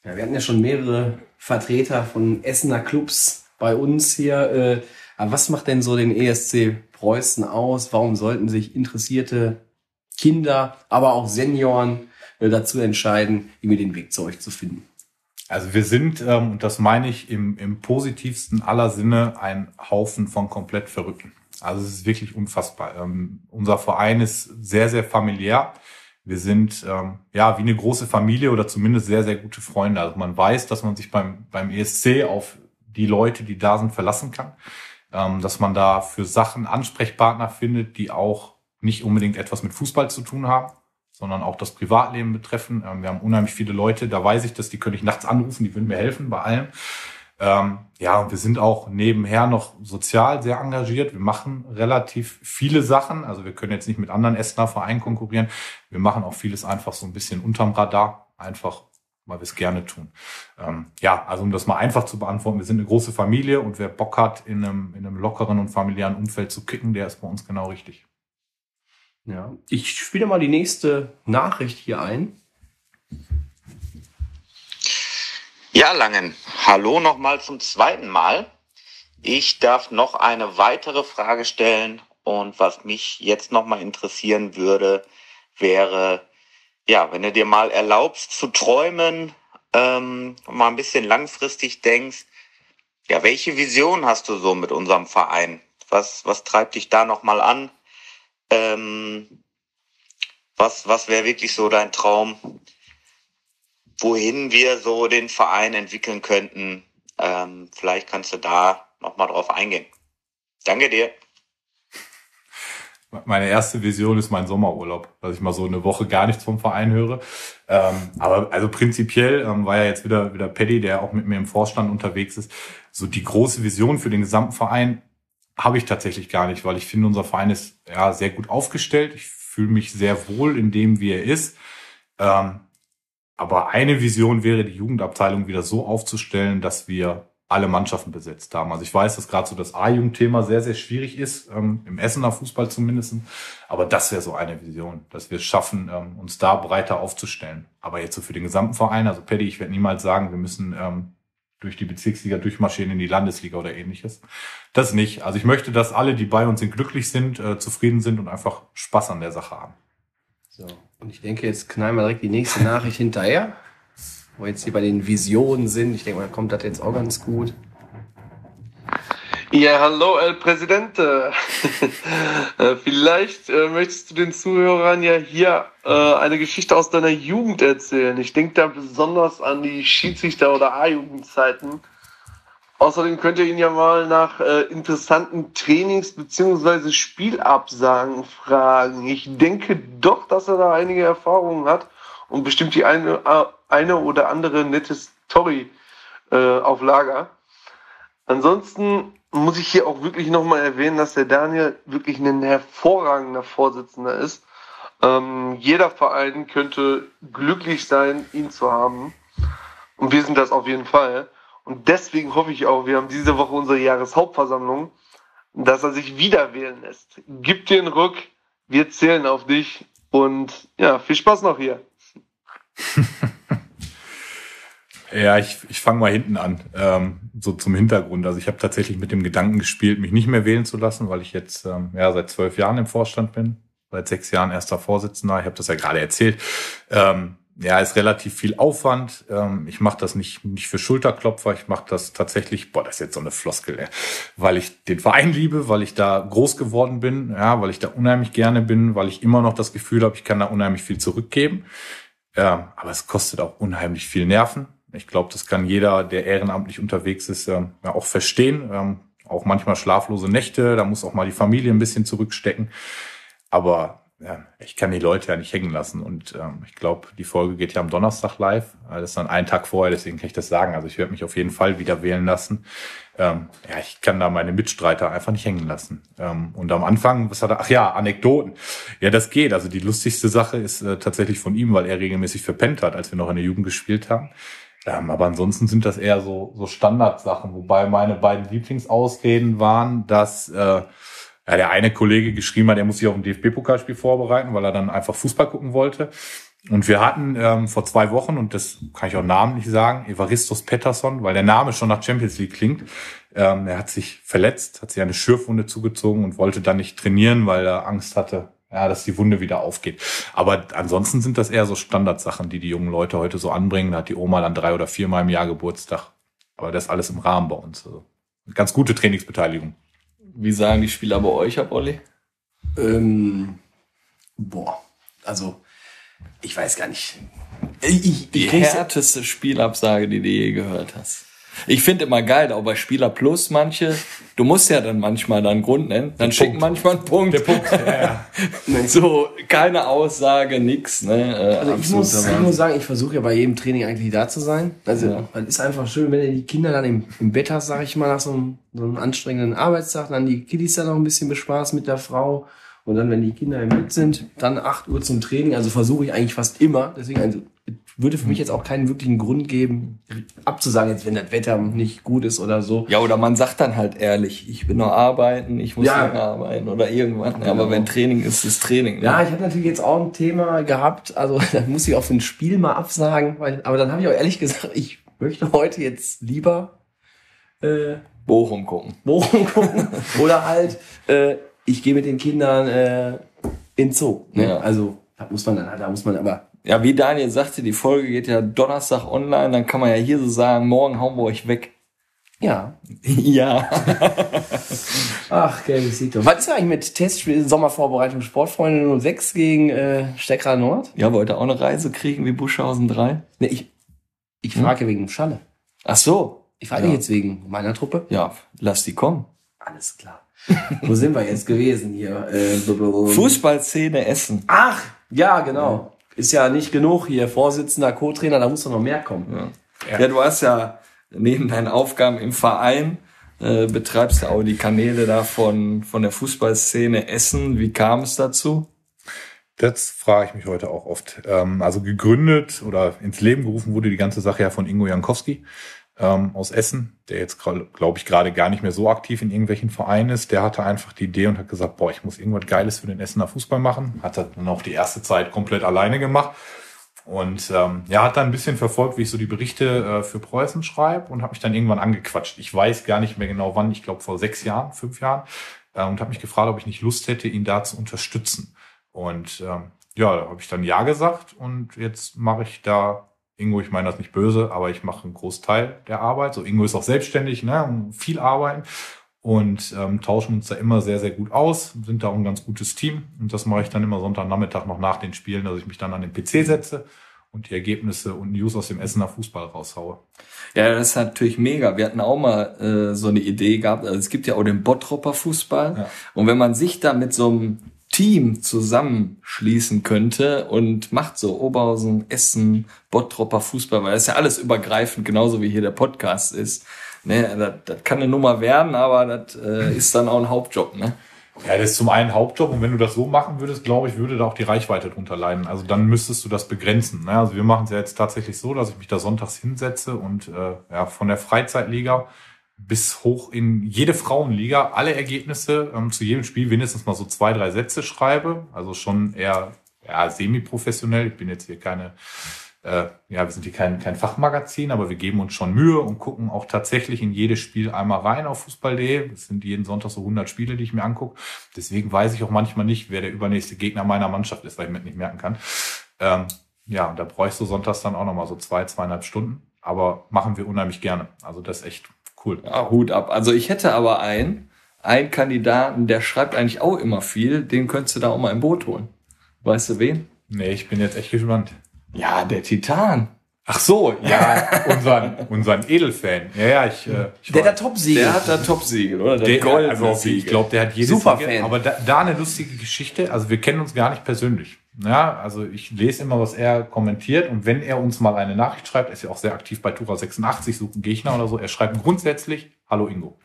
Ja, wir hatten ja schon mehrere Vertreter von Essener Clubs bei uns hier. Äh, aber was macht denn so den ESC Preußen aus? Warum sollten sich interessierte Kinder, aber auch Senioren äh, dazu entscheiden, irgendwie den Weg zu euch zu finden? Also wir sind, ähm, und das meine ich im, im positivsten aller Sinne, ein Haufen von komplett Verrückten. Also es ist wirklich unfassbar. Ähm, unser Verein ist sehr, sehr familiär. Wir sind ähm, ja wie eine große Familie oder zumindest sehr, sehr gute Freunde. Also man weiß, dass man sich beim, beim ESC auf die Leute, die da sind, verlassen kann dass man da für Sachen Ansprechpartner findet, die auch nicht unbedingt etwas mit Fußball zu tun haben, sondern auch das Privatleben betreffen. Ähm, wir haben unheimlich viele Leute, da weiß ich, dass die könnte ich nachts anrufen, die würden mir helfen bei allem. Ähm, ja, und wir sind auch nebenher noch sozial sehr engagiert. Wir machen relativ viele Sachen. Also wir können jetzt nicht mit anderen Essener Vereinen konkurrieren. Wir machen auch vieles einfach so ein bisschen unterm Radar, einfach weil wir es gerne tun. Ähm, ja, also um das mal einfach zu beantworten, wir sind eine große Familie und wer Bock hat, in einem, in einem lockeren und familiären Umfeld zu kicken, der ist bei uns genau richtig. Ja, ich spiele mal die nächste Nachricht hier ein. Ja, Langen, hallo nochmal zum zweiten Mal. Ich darf noch eine weitere Frage stellen und was mich jetzt nochmal interessieren würde, wäre, ja, wenn du dir mal erlaubst zu träumen, ähm, mal ein bisschen langfristig denkst, ja, welche Vision hast du so mit unserem Verein? Was, was treibt dich da nochmal an? Ähm, was, was wäre wirklich so dein Traum? Wohin wir so den Verein entwickeln könnten? Ähm, vielleicht kannst du da nochmal drauf eingehen. Danke dir meine erste Vision ist mein Sommerurlaub, dass ich mal so eine Woche gar nichts vom Verein höre. Ähm, aber also prinzipiell ähm, war ja jetzt wieder wieder Paddy, der auch mit mir im Vorstand unterwegs ist. So die große Vision für den gesamten Verein habe ich tatsächlich gar nicht, weil ich finde, unser Verein ist ja sehr gut aufgestellt. Ich fühle mich sehr wohl in dem, wie er ist. Ähm, aber eine Vision wäre, die Jugendabteilung wieder so aufzustellen, dass wir alle Mannschaften besetzt haben. Also ich weiß, dass gerade so das A-Jugendthema sehr, sehr schwierig ist, ähm, im Essener Fußball zumindest. Aber das wäre so eine Vision, dass wir es schaffen, ähm, uns da breiter aufzustellen. Aber jetzt so für den gesamten Verein, also Paddy, ich werde niemals sagen, wir müssen ähm, durch die Bezirksliga durchmarschieren in die Landesliga oder ähnliches. Das nicht. Also ich möchte, dass alle, die bei uns sind, glücklich sind, äh, zufrieden sind und einfach Spaß an der Sache haben. So, und ich denke, jetzt knallen wir direkt die nächste Nachricht hinterher wo wir jetzt hier bei den Visionen sind. Ich denke mal, kommt das jetzt auch ganz gut. Ja, hallo, El Presidente. Äh, vielleicht äh, möchtest du den Zuhörern ja hier äh, eine Geschichte aus deiner Jugend erzählen. Ich denke da besonders an die Schiedsrichter- oder A-Jugendzeiten. Außerdem könnt ihr ihn ja mal nach äh, interessanten Trainings- bzw. Spielabsagen fragen. Ich denke doch, dass er da einige Erfahrungen hat und bestimmt die eine, äh, eine oder andere nette Story äh, auf Lager. Ansonsten muss ich hier auch wirklich nochmal erwähnen, dass der Daniel wirklich ein hervorragender Vorsitzender ist. Ähm, jeder Verein könnte glücklich sein, ihn zu haben. Und wir sind das auf jeden Fall. Und deswegen hoffe ich auch, wir haben diese Woche unsere Jahreshauptversammlung, dass er sich wieder wählen lässt. Gib dir einen Ruck, wir zählen auf dich und ja, viel Spaß noch hier. Ja, ich, ich fange mal hinten an, ähm, so zum Hintergrund. Also ich habe tatsächlich mit dem Gedanken gespielt, mich nicht mehr wählen zu lassen, weil ich jetzt ähm, ja seit zwölf Jahren im Vorstand bin, seit sechs Jahren erster Vorsitzender. Ich habe das ja gerade erzählt. Ähm, ja, ist relativ viel Aufwand. Ähm, ich mache das nicht nicht für Schulterklopfer. Ich mache das tatsächlich. Boah, das ist jetzt so eine Floskel, ey. weil ich den Verein liebe, weil ich da groß geworden bin, ja, weil ich da unheimlich gerne bin, weil ich immer noch das Gefühl habe, ich kann da unheimlich viel zurückgeben. Ja, aber es kostet auch unheimlich viel Nerven. Ich glaube, das kann jeder, der ehrenamtlich unterwegs ist, ähm, ja auch verstehen. Ähm, auch manchmal schlaflose Nächte, da muss auch mal die Familie ein bisschen zurückstecken. Aber ja, ich kann die Leute ja nicht hängen lassen. Und ähm, ich glaube, die Folge geht ja am Donnerstag live. Das ist dann ein Tag vorher, deswegen kann ich das sagen. Also ich werde mich auf jeden Fall wieder wählen lassen. Ähm, ja, ich kann da meine Mitstreiter einfach nicht hängen lassen. Ähm, und am Anfang, was hat er? Ach ja, Anekdoten. Ja, das geht. Also die lustigste Sache ist äh, tatsächlich von ihm, weil er regelmäßig verpennt hat, als wir noch in der Jugend gespielt haben. Ähm, aber ansonsten sind das eher so, so Standardsachen, wobei meine beiden Lieblingsausreden waren, dass äh, ja, der eine Kollege geschrieben hat, er muss sich auf ein DFB-Pokalspiel vorbereiten, weil er dann einfach Fußball gucken wollte. Und wir hatten ähm, vor zwei Wochen, und das kann ich auch namentlich sagen, Evaristos Pettersson, weil der Name schon nach Champions League klingt. Ähm, er hat sich verletzt, hat sich eine Schürfwunde zugezogen und wollte dann nicht trainieren, weil er Angst hatte, ja, dass die Wunde wieder aufgeht. Aber ansonsten sind das eher so Standardsachen, die die jungen Leute heute so anbringen. Da hat die Oma dann drei oder viermal im Jahr Geburtstag. Aber das alles im Rahmen bei uns. Also ganz gute Trainingsbeteiligung. Wie sagen die Spieler bei euch ab, Olli? Ähm, boah, also ich weiß gar nicht. Ich, ich, Die härteste Spielabsage, die du je gehört hast. Ich finde immer geil, auch bei Spieler Plus manche, du musst ja dann manchmal dann Grund nennen, dann schicken manchmal einen Punkt. Der Punkt. So, keine Aussage, nix, ne? Äh, Also ich muss, ich muss sagen, ich versuche ja bei jedem Training eigentlich da zu sein. Also Ja. man ist einfach schön, wenn du die Kinder dann im, im Bett hast, sag ich mal, nach so einem, so einem anstrengenden Arbeitstag, dann die Kiddies dann noch ein bisschen bespaßt mit der Frau. Und dann, wenn die Kinder im Bett sind, dann 8 Uhr zum Training. Also versuche ich eigentlich fast immer. Deswegen also, würde für mich jetzt auch keinen wirklichen Grund geben, abzusagen, jetzt wenn das Wetter nicht gut ist oder so. Ja, oder man sagt dann halt ehrlich, ich bin noch arbeiten, ich muss Ja. noch arbeiten oder irgendwann. Aber Genau. wenn Training ist, ist Training. Ne? Ja, ich habe natürlich jetzt auch ein Thema gehabt, also da muss ich auch für ein Spiel mal absagen, weil, aber dann habe ich auch ehrlich gesagt, ich möchte heute jetzt lieber äh, Bochum gucken. Bochum gucken oder halt äh, ich gehe mit den Kindern äh, in den Zoo. Ne? Ja. Also da muss man dann, da muss man aber Ja, wie Daniel sagte, die Folge geht ja Donnerstag online, dann kann man ja hier so sagen, morgen hauen wir euch weg. ja. ja. Ach, Gelbisito. Was ist eigentlich mit Testspiel Sommervorbereitung Sportfreunde 06 gegen äh, Steckra Nord? Ja, wollt ihr auch eine Reise kriegen wie Buschhausen 3? Ne, ich ich frage wegen Schalle. Ach so. Ich frage Ja. jetzt wegen meiner Truppe. Ja, lass die kommen. Alles klar. Wo sind wir jetzt gewesen hier? Äh, Fußballszene Essen. Ach, ja, genau. Ist ja nicht genug hier. Vorsitzender, Co-Trainer, da muss doch noch mehr kommen. Ja. du hast ja neben deinen Aufgaben im Verein äh, betreibst ja auch die Kanäle da von, von der Fußballszene Essen. Wie kam es dazu? Das frage ich mich heute auch oft. Ähm, also gegründet oder ins Leben gerufen wurde die ganze Sache ja von Ingo Jankowski ähm, aus Essen, der jetzt, glaube ich, gerade gar nicht mehr so aktiv in irgendwelchen Vereinen ist. Der hatte einfach die Idee und hat gesagt, boah, ich muss irgendwas Geiles für den Essener Fußball machen. Hat das dann auch die erste Zeit komplett alleine gemacht. Und ähm, ja, hat dann ein bisschen verfolgt, wie ich so die Berichte äh, für Preußen schreibe und habe mich dann irgendwann angequatscht. Ich weiß gar nicht mehr genau wann, ich glaube vor sechs Jahren, fünf Jahren, äh, und habe mich gefragt, ob ich nicht Lust hätte, ihn da zu unterstützen. Und ähm, ja, da habe ich dann Ja gesagt und jetzt mache ich da, Ingo, ich meine das nicht böse, aber ich mache einen Großteil der Arbeit. So, Ingo ist auch selbstständig, ne, viel arbeiten und ähm, tauschen uns da immer sehr, sehr gut aus, sind da auch ein ganz gutes Team. Und das mache ich dann immer Sonntagnachmittag noch nach den Spielen, dass ich mich dann an den PC setze und die Ergebnisse und News aus dem Essener Fußball raushaue. Ja, das ist natürlich mega. Wir hatten auch mal äh, so eine Idee gehabt. Also es gibt ja auch den Bottropper Fußball. Ja. Und wenn man sich da mit so einem Team zusammenschließen könnte und macht so Oberhausen, Essen, Bottropper Fußball, weil das ist ja alles übergreifend, genauso wie hier der Podcast ist. Ne, das, das kann eine Nummer werden, aber das äh, ist dann auch ein Hauptjob. Ne? Ja, das ist zum einen Hauptjob und wenn du das so machen würdest, glaube ich, würde da auch die Reichweite drunter leiden. Also dann müsstest du das begrenzen. Ne? Also wir machen es ja jetzt tatsächlich so, dass ich mich da sonntags hinsetze und äh, ja, von der Freizeitliga bis hoch in jede Frauenliga alle Ergebnisse ähm, zu jedem Spiel wenigstens mal so zwei, drei Sätze schreibe. Also schon eher ja, semi-professionell. Ich bin jetzt hier keine, äh, ja, wir sind hier kein, kein Fachmagazin, aber wir geben uns schon Mühe und gucken auch tatsächlich in jedes Spiel einmal rein auf fußball.de. Das sind jeden Sonntag so 100 Spiele, die ich mir angucke. Deswegen weiß ich auch manchmal nicht, wer der übernächste Gegner meiner Mannschaft ist, weil ich mir nicht merken kann. Ähm, ja, und da bräuchst du sonntags dann auch nochmal so zwei, zweieinhalb Stunden. Aber machen wir unheimlich gerne. Also das ist echt cool. Ja, Hut ab. Also ich hätte aber einen, einen Kandidaten, der schreibt eigentlich auch immer viel, den könntest du da auch mal im Boot holen. Weißt du wen? Nee, ich bin jetzt echt gespannt. Ja, der Titan. Ach so, ja, unseren, unseren Edelfan. Ja, ja, ich, äh, ich Der war- der Top-Sieg. Der hat da Top-Siegel, oder? Der, der, goldene also ich glaube, der hat jedes Super Siegel, Fan. Aber da, da eine lustige Geschichte. Also wir kennen uns gar nicht persönlich. Ja, also ich lese immer, was er kommentiert und wenn er uns mal eine Nachricht schreibt, er ist ja auch sehr aktiv bei Tura 86, sucht einen Gegner oder so, er schreibt grundsätzlich, hallo Ingo.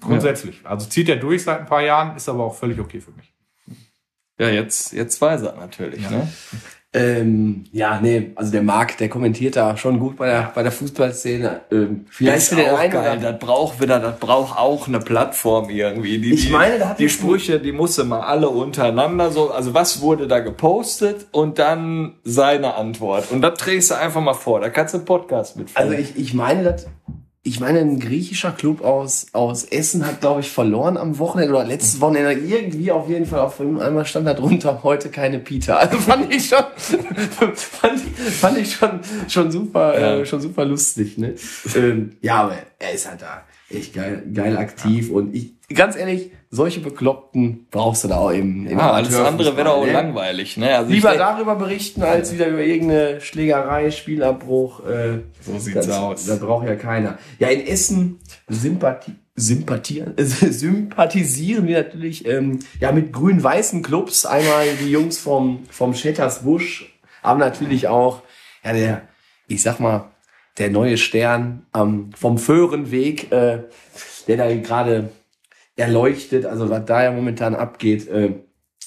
Grundsätzlich. Also zieht er durch seit ein paar Jahren, ist aber auch völlig okay für mich. Ja, jetzt, jetzt weiß er natürlich, ne? Ähm, ja, nee, also der Marc, der kommentiert da schon gut bei der, bei der Fußballszene. Ähm, vielleicht ist für den einen geil. oder Das braucht wieder, das braucht auch eine Plattform irgendwie. Die, Ich die, meine, da hat die Sprüche, die musste mal alle untereinander so, also was wurde da gepostet und dann seine Antwort. Und das trägst du einfach mal vor. Da kannst du einen Podcast mit. Also ich, ich meine, das, ich meine, ein griechischer Club aus, aus Essen hat, glaube ich, verloren am Wochenende oder letztes Wochenende. Irgendwie auf jeden Fall auf einmal stand da drunter heute keine Pita. Also fand ich schon, fand ich, fand ich schon, schon super, Ja. äh, schon super lustig, ne? ähm, ja, aber er ist halt da echt geil, geil aktiv und ich, ganz ehrlich, solche Bekloppten brauchst du da auch im, im ja, alles andere wäre doch auch ne? langweilig, ne? Also Lieber darüber berichten, als wieder über irgendeine Schlägerei, Spielabbruch. Äh, So sieht's das, aus. Da braucht ja keiner. Ja, in Essen Sympathie, sympathieren, äh, sympathisieren wir natürlich ähm, ja mit grün-weißen Clubs. Einmal die Jungs vom, vom Busch, aber natürlich auch ja, der, ich sag mal, der neue Stern am vom Föhrenweg, äh, der da gerade erleuchtet, also was da ja momentan abgeht, äh,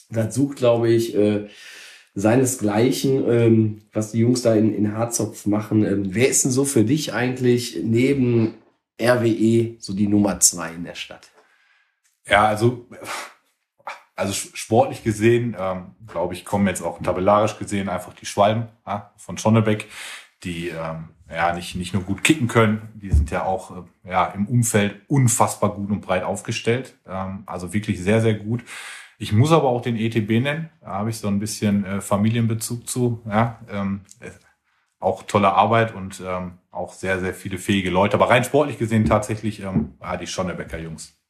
das sucht, glaube ich, äh, seinesgleichen, ähm, was die Jungs da in, in Harzopf machen. Ähm, wer ist denn so für dich eigentlich neben RWE so die Nummer zwei in der Stadt? Ja, also, also sportlich gesehen, ähm, glaube ich, kommen jetzt auch tabellarisch gesehen einfach die Schwalben ja, von Schonnebeck, die ähm, ja nicht, nicht nur gut kicken können, die sind ja auch äh, ja, im Umfeld unfassbar gut und breit aufgestellt. Ähm, also wirklich sehr, sehr gut. Ich muss aber auch den ETB nennen. Da habe ich so ein bisschen äh, Familienbezug zu. Ja, ähm, äh, auch tolle Arbeit und ähm, auch sehr, sehr viele fähige Leute. Aber rein sportlich gesehen tatsächlich ähm, ja, die Schonnebecker Jungs.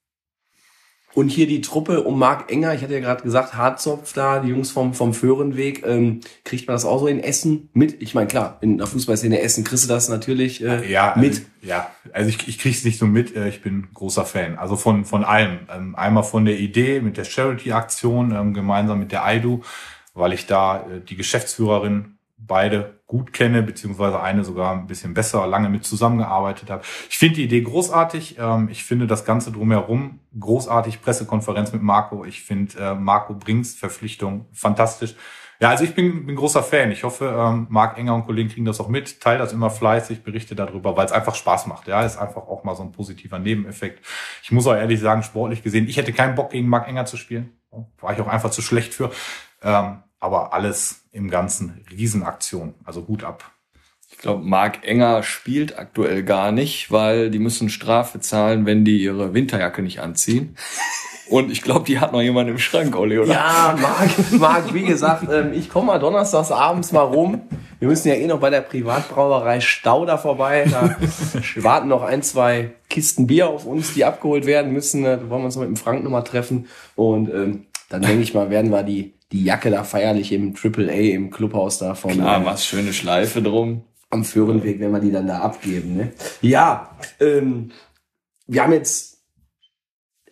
Und hier die Truppe um Marc Enger, ich hatte ja gerade gesagt, Harzopf da, die Jungs vom, vom Föhrenweg, ähm, kriegt man das auch so in Essen mit? Ich meine, klar, in der Fußballszene Essen kriegst du das natürlich äh, Ja, mit. Also, ja, also ich, ich krieg's nicht so mit, äh, ich bin großer Fan. Also von, von allem. Ähm, Einmal von der Idee mit der Charity-Aktion, ähm, gemeinsam mit der IDU, weil ich da äh, die Geschäftsführerin beide gut kenne, beziehungsweise eine sogar ein bisschen besser, lange mit zusammengearbeitet habe. Ich finde die Idee großartig. Ähm, ich finde das Ganze drumherum großartig. Pressekonferenz mit Marco. Ich finde äh, Marco Brings Verpflichtung fantastisch. Ja, also ich bin, bin großer Fan. Ich hoffe, ähm, Marc Enger und Kollegen kriegen das auch mit. Teil das immer fleißig, berichte darüber, weil es einfach Spaß macht. Ja, ist einfach auch mal so ein positiver Nebeneffekt. Ich muss auch ehrlich sagen, sportlich gesehen, ich hätte keinen Bock gegen Marc Enger zu spielen. War ich auch einfach zu schlecht für. Ähm, aber alles im Ganzen Riesenaktion. Also Hut ab. Ich glaube, Marc Enger spielt aktuell gar nicht, weil die müssen Strafe zahlen, wenn die ihre Winterjacke nicht anziehen. Und ich glaube, die hat noch jemand im Schrank, Olli, oder? Ja, Marc, Marc, wie gesagt, ähm, ich komme mal donnerstags abends mal rum. Wir müssen ja eh noch bei der Privatbrauerei Stauder vorbei. Da warten noch ein, zwei Kisten Bier auf uns, die abgeholt werden müssen. Da wollen wir uns noch mit dem Frank nochmal treffen. Und ähm, dann denke ich mal, werden wir die, die Jacke da feierlich im Triple A im Clubhaus da von Klar, äh, was schöne Schleife drum. am Föhrenweg, wenn wir die dann da abgeben. Ne? Ja, ähm, wir haben jetzt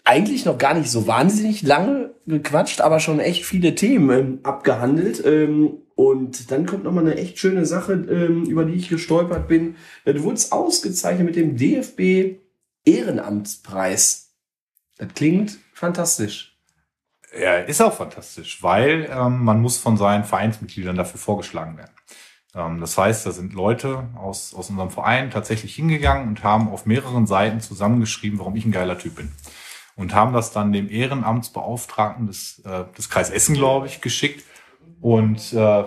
eigentlich noch gar nicht so wahnsinnig lange gequatscht, aber schon echt viele Themen ähm, abgehandelt. Ähm, und dann kommt noch mal eine echt schöne Sache, ähm, über die ich gestolpert bin. Äh, Du wurdest ausgezeichnet mit dem DFB Ehrenamtspreis. Das klingt fantastisch. Ja, ist auch fantastisch, weil ähm, man muss von seinen Vereinsmitgliedern dafür vorgeschlagen werden. Ähm, das heißt, da sind Leute aus, aus unserem Verein tatsächlich hingegangen und haben auf mehreren Seiten zusammengeschrieben, warum ich ein geiler Typ bin. Und haben das dann dem Ehrenamtsbeauftragten des, äh, des Kreis Essen, glaube ich, geschickt. Und äh,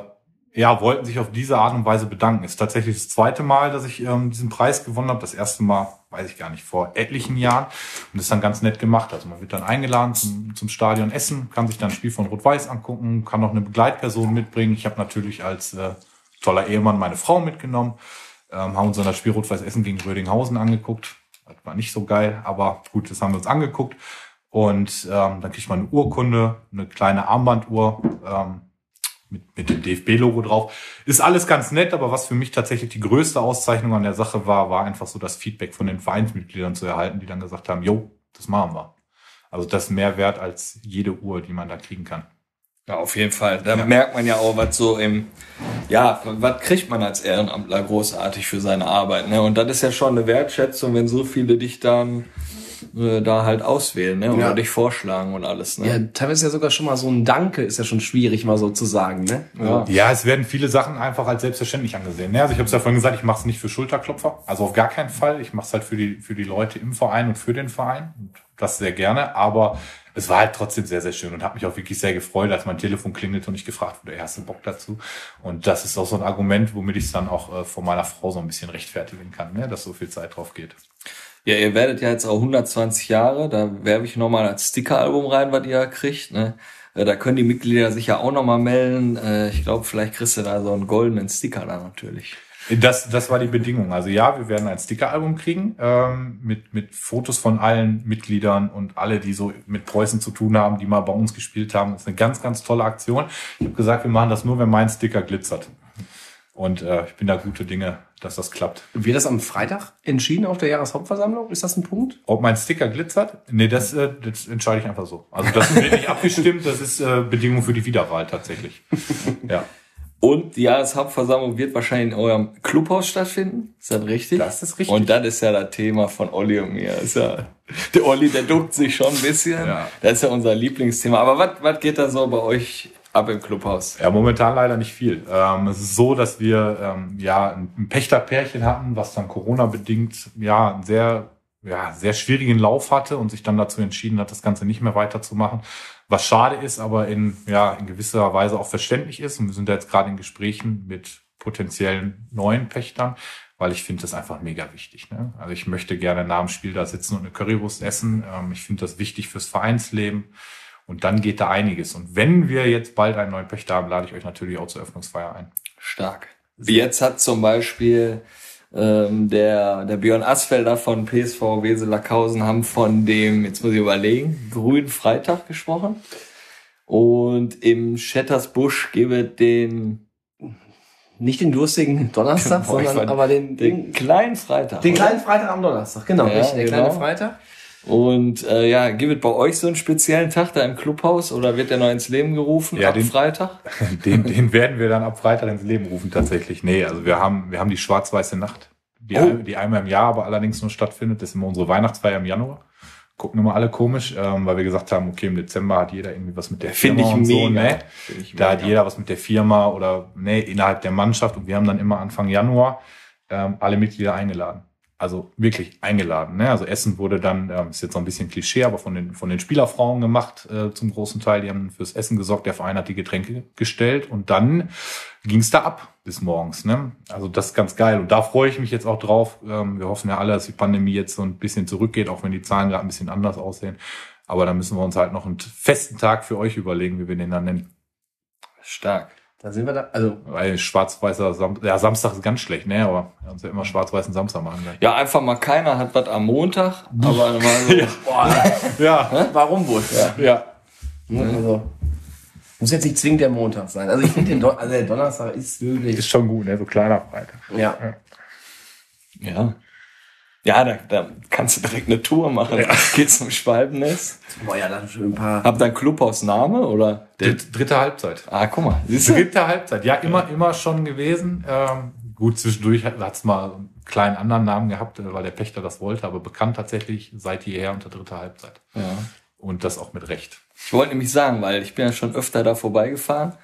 ja, wollten sich auf diese Art und Weise bedanken. Ist tatsächlich das zweite Mal, dass ich ähm, diesen Preis gewonnen habe. Das erste Mal, weiß ich gar nicht, vor etlichen Jahren. Und das ist dann ganz nett gemacht. Also man wird dann eingeladen zum, zum Stadion Essen, kann sich dann ein Spiel von Rot-Weiß angucken, kann noch eine Begleitperson mitbringen. Ich habe natürlich als äh, toller Ehemann meine Frau mitgenommen, ähm, haben uns dann das Spiel Rot-Weiß Essen gegen Rödinghausen angeguckt. Das war nicht so geil, aber gut, das haben wir uns angeguckt. Und ähm, dann kriegt man eine Urkunde, eine kleine Armbanduhr, ähm, mit, mit dem DFB-Logo drauf. Ist alles ganz nett, aber was für mich tatsächlich die größte Auszeichnung an der Sache war, war einfach so das Feedback von den Vereinsmitgliedern zu erhalten, die dann gesagt haben, jo, das machen wir. Also das ist mehr wert als jede Uhr, die man da kriegen kann. Ja, auf jeden Fall. Da merkt man ja auch, was so im, ja, was kriegt man als Ehrenamtler großartig für seine Arbeit, ne? Und das ist ja schon eine Wertschätzung, wenn so viele dich dann äh, da halt auswählen, ne? Oder Ja. dich vorschlagen und alles, ne? Ja, teilweise ja sogar schon mal so ein Danke ist ja schon schwierig, mal so zu sagen, ne? Ja. Ja, es werden viele Sachen einfach als selbstverständlich angesehen. Ne? Also ich habe es ja vorhin gesagt, ich mache es nicht für Schulterklopfer, also auf gar keinen Fall. Ich mache es halt für die für die Leute im Verein und für den Verein und das sehr gerne. Aber es war halt trotzdem sehr sehr schön und habe mich auch wirklich sehr gefreut, als mein Telefon klingelt und ich gefragt wurde, hast du Bock dazu? Und das ist auch so ein Argument, womit ich es dann auch äh, vor meiner Frau so ein bisschen rechtfertigen kann, ne? dass so viel Zeit drauf geht. Ja, ihr werdet ja jetzt auch 120 Jahre, da werbe ich nochmal als Sticker-Album rein, was ihr kriegt, ne? Äh, Da können die Mitglieder sich ja auch nochmal melden. Äh, Ich glaube, vielleicht kriegst du da so einen goldenen Sticker da natürlich. Das, das war die Bedingung. Also ja, wir werden ein Sticker-Album kriegen ähm, mit, mit Fotos von allen Mitgliedern und alle, die so mit Preußen zu tun haben, die mal bei uns gespielt haben. Das ist eine ganz, ganz tolle Aktion. Ich habe gesagt, wir machen das nur, wenn mein Sticker glitzert. Und äh, ich bin da gute Dinge, dass das klappt. Wird das am Freitag entschieden auf der Jahreshauptversammlung? Ist das ein Punkt? Ob mein Sticker glitzert? Nee, das, äh, das entscheide ich einfach so. Also das wird nicht abgestimmt, das ist äh, Bedingung für die Wiederwahl tatsächlich. Ja. Und die Jahreshauptversammlung wird wahrscheinlich in eurem Clubhaus stattfinden. Ist das richtig? Das ist richtig. Und das ist ja das Thema von Olli und mir. Ist ja, der Olli, der duckt sich schon ein bisschen. Ja. Das ist ja unser Lieblingsthema. Aber was, was geht da so bei euch ab im Clubhaus? Ja, momentan leider nicht viel. Ähm, es ist so, dass wir ähm, ja ein Pächterpärchen hatten, was dann Corona-bedingt ja einen sehr, ja, sehr schwierigen Lauf hatte und sich dann dazu entschieden hat, das Ganze nicht mehr weiterzumachen. Was schade ist, aber in, ja, in gewisser Weise auch verständlich ist. Und wir sind da jetzt gerade in Gesprächen mit potenziellen neuen Pächtern, weil ich finde das einfach mega wichtig. Ne? Also ich möchte gerne nach dem Spiel da sitzen und eine Currywurst essen. Ähm, ich finde das wichtig fürs Vereinsleben. Und dann geht da einiges. Und wenn wir jetzt bald einen neuen Pächter haben, lade ich euch natürlich auch zur Öffnungsfeier ein. Stark. Jetzt hat zum Beispiel ähm, der, der Björn Asfelder von PSV Wesel Lackhausen haben von dem, jetzt muss ich überlegen, Grünen Freitag gesprochen. Und im Shattersbusch gebe es den, Nicht den durstigen Donnerstag, Boah, ich sondern aber den, den den, kleinen Freitag. den oder? kleinen Freitag am Donnerstag. Genau, Ja, richtig, der genau. kleine Freitag. Und äh, ja, gibt es bei euch so einen speziellen Tag da im Clubhaus oder wird der noch ins Leben gerufen Ja, ab den- Freitag? Den, den werden wir dann ab Freitag ins Leben rufen tatsächlich. Nee, also wir haben, wir haben die schwarz-weiße Nacht, die, Oh. die einmal im Jahr aber allerdings nur stattfindet. Das ist immer unsere Weihnachtsfeier im Januar. Gucken immer alle komisch, ähm, weil wir gesagt haben, okay, im Dezember hat jeder irgendwie was mit der Finde Firma ich und so, mega. ne? Finde ich Da hat mega. jeder was mit der Firma oder ne, innerhalb der Mannschaft und wir haben dann immer Anfang Januar ähm, alle Mitglieder eingeladen. Also wirklich eingeladen. Ne? Also Essen wurde dann, ähm, ist jetzt noch ein bisschen Klischee, aber von den, von den Spielerfrauen gemacht äh, zum großen Teil. Die haben fürs Essen gesorgt, der Verein hat die Getränke gestellt und dann ging's da ab bis morgens. Ne? Also das ist ganz geil und da freue ich mich jetzt auch drauf. Ähm, wir hoffen ja alle, dass die Pandemie jetzt so ein bisschen zurückgeht, auch wenn die Zahlen gerade ein bisschen anders aussehen. Aber da müssen wir uns halt noch einen festen Tag für euch überlegen, wie wir den dann nennen. Stark. Da sind wir da, also Weil schwarz-weißer Sam ja, Samstag ist ganz schlecht, ne? Aber wir haben uns ja immer schwarz-weißen Samstag machen gleich. Ja, einfach mal keiner hat was am Montag, aber mal so, Ja, warum wohl? Ja. ja. Ne, Also, muss jetzt nicht zwingend der Montag sein. Also ich finde den Don also der Donnerstag ist wirklich. Ist schon gut, ne? So kleiner Freitag. ja. ja. Ja, da, da kannst du direkt eine Tour machen. Geht's zum Spaltennest. Boah, ja, dann schon ein paar. Habt ihr einen Clubhausname oder? Der, Dritt, dritte Halbzeit. ah, guck mal. Siehst du? Dritte Halbzeit. Ja, immer, immer schon gewesen. Ähm, gut, zwischendurch hat es mal einen kleinen anderen Namen gehabt, äh, weil der Pächter das wollte, aber bekannt tatsächlich seit jeher unter dritter Halbzeit. Ja. Und das auch mit Recht. Ich wollte nämlich sagen, weil ich bin ja schon öfter da vorbeigefahren.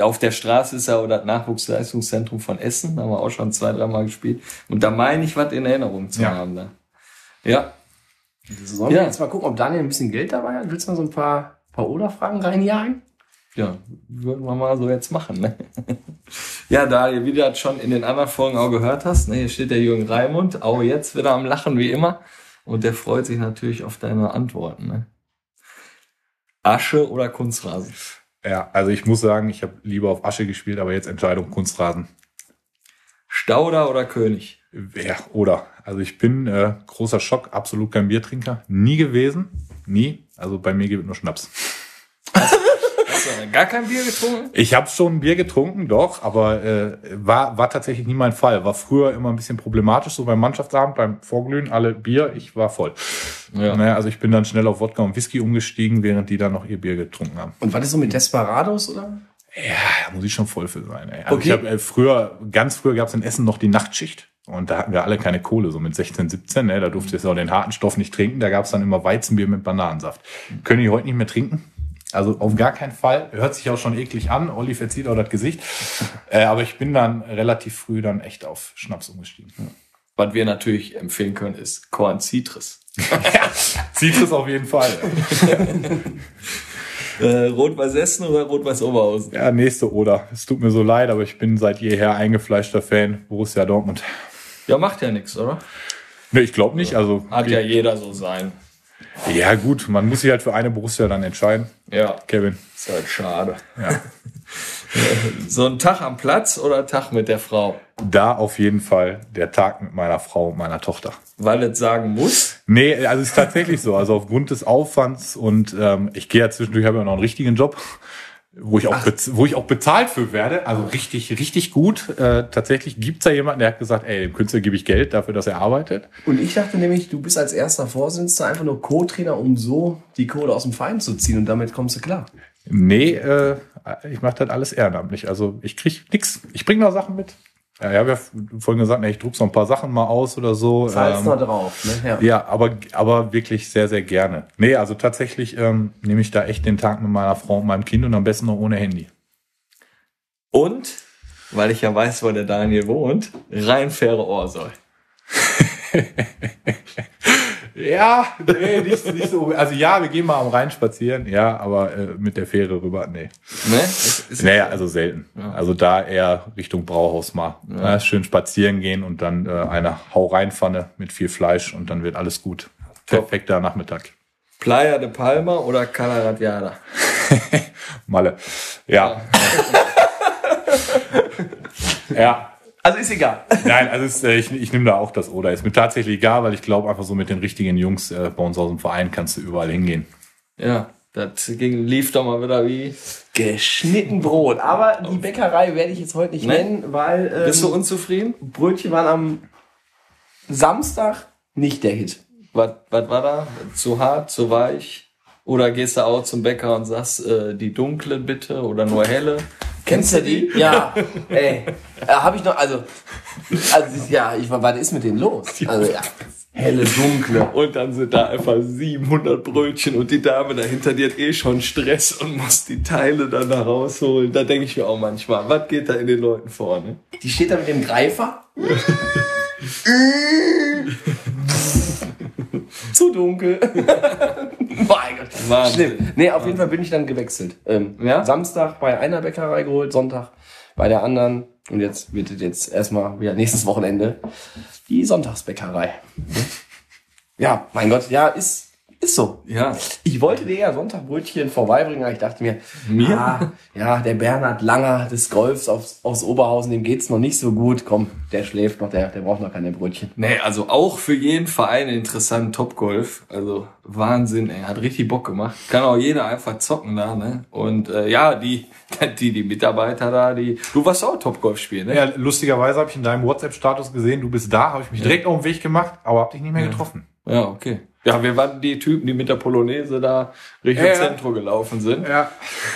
Auf der Straße ist ja das Nachwuchsleistungszentrum von Essen. Da haben wir auch schon zwei, dreimal gespielt. Und da meine ich, was in Erinnerung zu Ja. haben da. Ja. Sollen wir Ja. jetzt mal gucken, ob Daniel ein bisschen Geld dabei hat? Willst du mal so ein paar, paar Oder-Fragen reinjagen? Ja, würden wir mal so jetzt machen, ne? Ja, Daniel, wie du das schon in den anderen Folgen auch gehört hast, ne, hier steht der Jürgen Raimund, auch jetzt wieder am Lachen wie immer. Und der freut sich natürlich auf deine Antworten, ne? Asche oder Kunstrasen? Ja, also ich muss sagen, ich habe lieber auf Asche gespielt, aber jetzt Entscheidung Kunstrasen. Stauder oder König? Ja, oder. Also ich bin äh, großer Schock, absolut kein Biertrinker. Nie gewesen. Nie. Also bei mir gibt es nur Schnaps. Gar kein Bier getrunken? Ich habe schon ein Bier getrunken, doch, aber äh, war, war tatsächlich nie mein Fall. War früher immer ein bisschen problematisch, so beim Mannschaftsabend, beim Vorglühen, alle Bier, ich war voll. Ja. Naja, also ich bin dann schnell auf Wodka und Whisky umgestiegen, während die dann noch ihr Bier getrunken haben. Und was ist so mit Desperados, oder? Ja, da muss ich schon voll für sein. Ey. Also Okay. ich hab, äh, früher, ganz früher gab es in Essen noch die Nachtschicht. Und da hatten wir alle keine Kohle, so mit 16, 17. Ne? Da durfte ich auch den harten Stoff nicht trinken. Da gab es dann immer Weizenbier mit Bananensaft. Können die heute nicht mehr trinken? Also auf gar keinen Fall. Hört sich auch schon eklig an. Olli verzieht auch das Gesicht. Äh, aber ich bin dann relativ früh dann echt auf Schnaps umgestiegen. Was wir natürlich empfehlen können, ist Korn Citrus. Citrus auf jeden Fall. Äh, Rot-Weiß Essen oder Rot-Weiß Oberhausen? Ja, nächste Oder. Es tut mir so leid, aber ich bin seit jeher eingefleischter Fan. Borussia Dortmund. Ja, macht ja nichts, oder? Ne, ich glaube nicht. Also Hat ja jeder so sein. Ja gut, man muss sich halt für eine Borussia dann entscheiden. Ja, Kevin. ist halt schade. Ja. So ein Tag am Platz oder Tag mit der Frau? Da auf jeden Fall der Tag mit meiner Frau und meiner Tochter. Weil es sagen muss. Nee, also es ist tatsächlich so. Also aufgrund des Aufwands und ähm, ich gehe ja zwischendurch, habe ja noch einen richtigen Job, wo ich auch, wo ich auch bezahlt für werde. Also richtig, richtig gut. Äh, tatsächlich gibt's da jemanden, der hat gesagt, ey, dem Künstler gebe ich Geld dafür, dass er arbeitet. Und ich dachte nämlich, du bist als erster Vorsitzender einfach nur Co-Trainer, um so die Kohle aus dem Verein zu ziehen und damit kommst du klar. Nee, äh, ich mache das alles ehrenamtlich. Also ich krieg nix. Ich bringe noch Sachen mit. Ja, ich habe ja vorhin gesagt, ey, ich druck so ein paar Sachen mal aus oder so. Zahlst Ähm, mal drauf, ne? Ja. Ja, aber, aber wirklich sehr, sehr gerne. Nee, also tatsächlich ähm, nehme ich da echt den Tag mit meiner Frau und meinem Kind und am besten noch ohne Handy. Und, weil ich ja weiß, wo der Daniel wohnt, rein faire Ohrsoll. Ja, nee, nicht, nicht so. Also ja, wir gehen mal am Rhein spazieren, ja, aber äh, mit der Fähre rüber, nee. Ne? Naja, also selten. Also da eher Richtung Brauhaus mal. Ja. schön spazieren gehen und dann äh, eine Hau-Rein-Pfanne mit viel Fleisch und dann wird alles gut. Perfekter Nachmittag. Playa de Palma oder Cala Ratjada? Malle. Ja. ja. Also ist egal. Nein, also es, äh, ich, ich nehme da auch das Oder. Ist mir tatsächlich egal, weil ich glaube einfach so mit den richtigen Jungs äh, bei uns aus dem Verein kannst du überall hingehen. Ja, das ging, lief doch mal wieder wie. Geschnitten Brot. Aber die Bäckerei werde ich jetzt heute nicht Ne? nennen, weil ähm, Bist du unzufrieden? Brötchen waren am Samstag nicht der Hit. Was, was war da? Zu hart, zu weich? Oder gehst du auch zum Bäcker und sagst, äh, die dunkle bitte oder nur helle? Kennst du die? Ja. Ey, äh, habe ich noch, also, also ja, ich war, was ist mit denen los? Also ja, helle, dunkle. Und dann sind da einfach 700 Brötchen und die Dame dahinter, die hat eh schon Stress und muss die Teile dann da rausholen. Da denke ich mir auch manchmal, was geht da in den Leuten vor? Ne? Die steht da mit dem Greifer. Zu dunkel. mein Gott. Wahnsinn. Schlimm. Nee, auf jeden Fall bin ich dann gewechselt. Ähm, Ja? Samstag bei einer Bäckerei geholt, Sonntag bei der anderen. Und jetzt wird es jetzt erstmal wieder nächstes Wochenende die Sonntagsbäckerei. Ja, mein Gott, ja, ist, ist so. Ja. Ich wollte dir ja Sonntagbrötchen vorbeibringen, aber ich dachte mir, Mir? Ah, ja, der Bernhard Langer des Golfs aus, aus Oberhausen, dem geht's noch nicht so gut. Komm, der schläft noch, der, der braucht noch keine Brötchen. Nee, also auch für jeden Verein interessant Topgolf. Also Wahnsinn, ey. Hat richtig Bock gemacht. Kann auch jeder einfach zocken da, ne? Und äh, ja, die, die, die Mitarbeiter da, die. Du warst auch Topgolf spielen, ne? Ja, lustigerweise habe ich in deinem WhatsApp-Status gesehen, du bist da, habe ich mich direkt auf den Weg gemacht, aber habe dich nicht mehr getroffen. Ja, okay. Ja, wir waren die Typen, die mit der Polonaise da Richtung Ja. Zentrum gelaufen sind. Ja.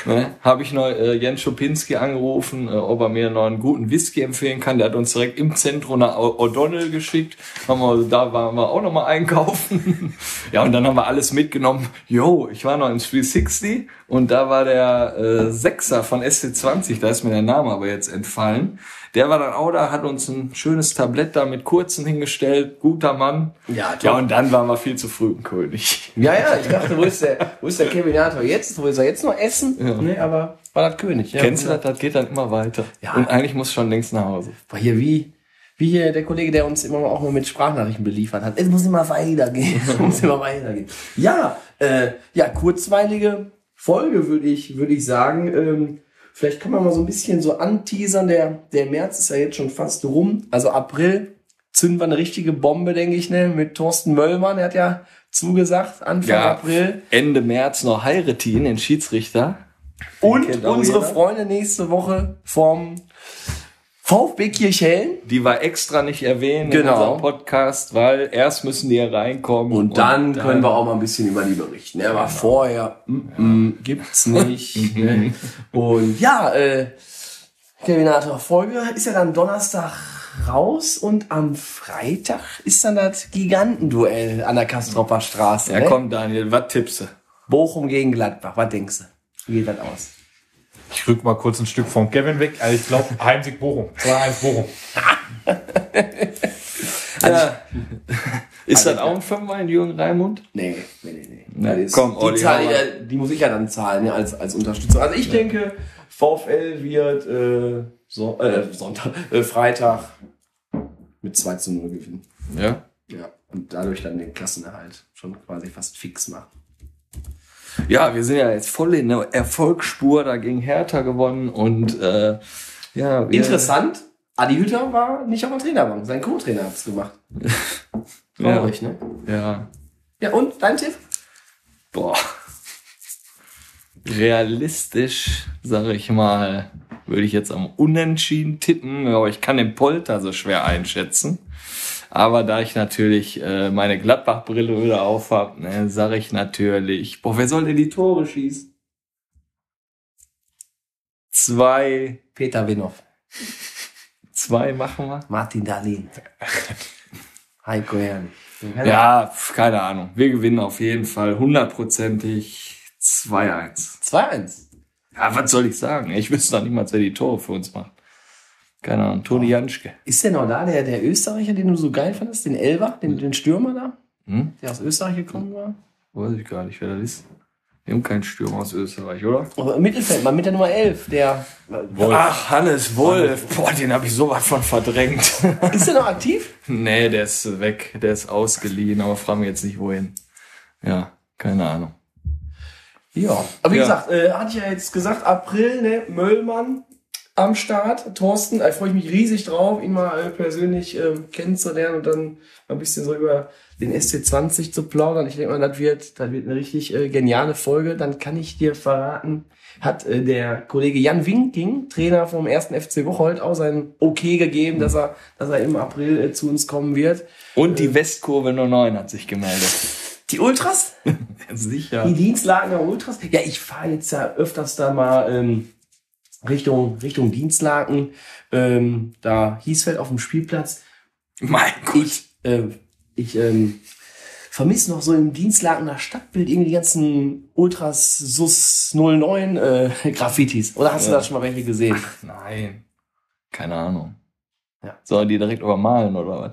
Ne? Habe ich noch äh, Jens Schopinski angerufen, äh, ob er mir noch einen guten Whisky empfehlen kann. Der hat uns direkt im Zentrum nach O'Donnell geschickt. Haben wir, da waren wir auch noch mal einkaufen. ja, und dann haben wir alles mitgenommen. Yo, ich war noch im 360 und da war der äh, Sechser von SC20, da ist mir der Name aber jetzt entfallen. Der war dann auch da, hat uns ein schönes Tablett da mit kurzen hingestellt, guter Mann. Ja, top. Ja, und dann waren wir viel zu früh im König. Ja, ja, ich dachte, wo ist der, wo ist der Kevin Jator jetzt? Wo ist er jetzt noch essen? Nee, aber war das König. Ja, Kennst du das? Das geht dann immer weiter. Ja. Und eigentlich muss schon längst nach Hause. War hier wie, wie hier der Kollege, der uns immer auch mal mit Sprachnachrichten beliefert hat. Es muss immer weitergehen. Es muss immer weitergehen. Ja, äh, ja, kurzweilige Folge würde ich, würde ich sagen. Ähm, vielleicht kann man mal so ein bisschen so anteasern. Der, der März ist ja jetzt schon fast rum. Also April zünden wir eine richtige Bombe, denke ich, ne? Mit Thorsten Möllmann. Er hat ja zugesagt, Anfang April. Ende März noch heiraten, den Schiedsrichter. Und kennt auch unsere jeder. Freunde nächste Woche vom VfB Kirchhellen. Die wir extra nicht erwähnen Genau. in unserem Podcast, weil erst müssen die hier reinkommen. Und dann können wir auch mal ein bisschen über die berichten. Aber vorher mm, mm, gibt's nicht. ne? Und ja, äh, Terminator Folge ist ja dann Donnerstag raus und am Freitag ist dann das Gigantenduell an der Kastropper Straße. Ja, ne? komm, Daniel, was tippst du? Bochum gegen Gladbach. Was denkst du? Wie geht das aus? Ich rück mal kurz ein Stück vom Kevin weg. Also ich glaube, Heimsieg Bochum. 2-1 Bochum. Ja. Ist das auch ein Fünfer in Jürgen Raimund? Nee, nee, nee. nee. Na, Das ist- komm, die, Olli, Zahl, ja, die muss ich ja dann zahlen ja, als, als Unterstützung. Also ich denke, VfL wird äh, so, äh, Sonntag, äh, Freitag mit 2 zu 0 gewinnen. Ja. Ja. Und dadurch dann den Klassenerhalt schon quasi fast fix machen. Ja, wir sind ja jetzt voll in der Erfolgsspur, da gegen Hertha gewonnen und äh, ja. Interessant, Adi Hütter war nicht auf der Trainerbank. Sein Co-Trainer hat's gemacht. Ja. Traurig, ne? Ja. Ja, und dein Tipp? Boah. Realistisch, sage ich mal, würde ich jetzt am Unentschieden tippen, aber ich kann den Polter so schwer einschätzen. Aber da ich natürlich äh, meine Gladbach-Brille wieder auf habe, ne, sage ich natürlich, boah, wer soll denn die Tore schießen? Zwei, Peter Winoff, zwei machen wir. Martin Dahlin, Heiko Herrn. Ja, keine Ahnung. Wir gewinnen auf jeden Fall hundertprozentig 2-1. 2-1. Ja, was soll ich sagen? Ich wüsste noch niemals, wer die Tore für uns macht. Keine Ahnung, Toni Janschke. Ist der noch da, der, der Österreicher, den du so geil fandest, den Elver, den, den Stürmer da, Hm? der aus Österreich gekommen war? Weiß ich gar nicht, wer das ist. Wir haben keinen Stürmer aus Österreich, oder? Oh, im Mittelfeld, mal mit der Nummer 11, der. Ach, Hannes Wolf. Boah, den habe ich so was von verdrängt. Ist der noch aktiv? nee, der ist weg. Der ist ausgeliehen, aber frag mich jetzt nicht wohin. Ja, keine Ahnung. Ja. Aber wie Ja. gesagt, äh, hatte ich ja jetzt gesagt, April, ne, Möllmann am Start. Thorsten, da freue ich mich riesig drauf, ihn mal persönlich ähm, kennenzulernen und dann mal ein bisschen so über den SC20 zu plaudern. Ich denke mal, das wird, das wird eine richtig äh, geniale Folge. Dann kann ich dir verraten, hat äh, der Kollege Jan Winking, Trainer vom ersten FC Bocholt, auch sein Okay gegeben, dass er, dass er im April äh, zu uns kommen wird. Und die Westkurve 09 hat sich gemeldet. Die Ultras? Sicher. Die Dienstlagener Ultras? Ja, ich fahre jetzt ja öfters da mal ähm, Richtung, Richtung Dienstlaken. Ähm, da Hiesfeld auf dem Spielplatz. Mein Gott. Ich, äh, ich ähm, vermisse noch so im Dienstlakener Stadtbild irgendwie die ganzen Ultras Sus 09 äh, Graffitis. Oder hast du Ja. da schon mal welche gesehen? Nein. Keine Ahnung. Ja. Sollen die direkt übermalen oder was?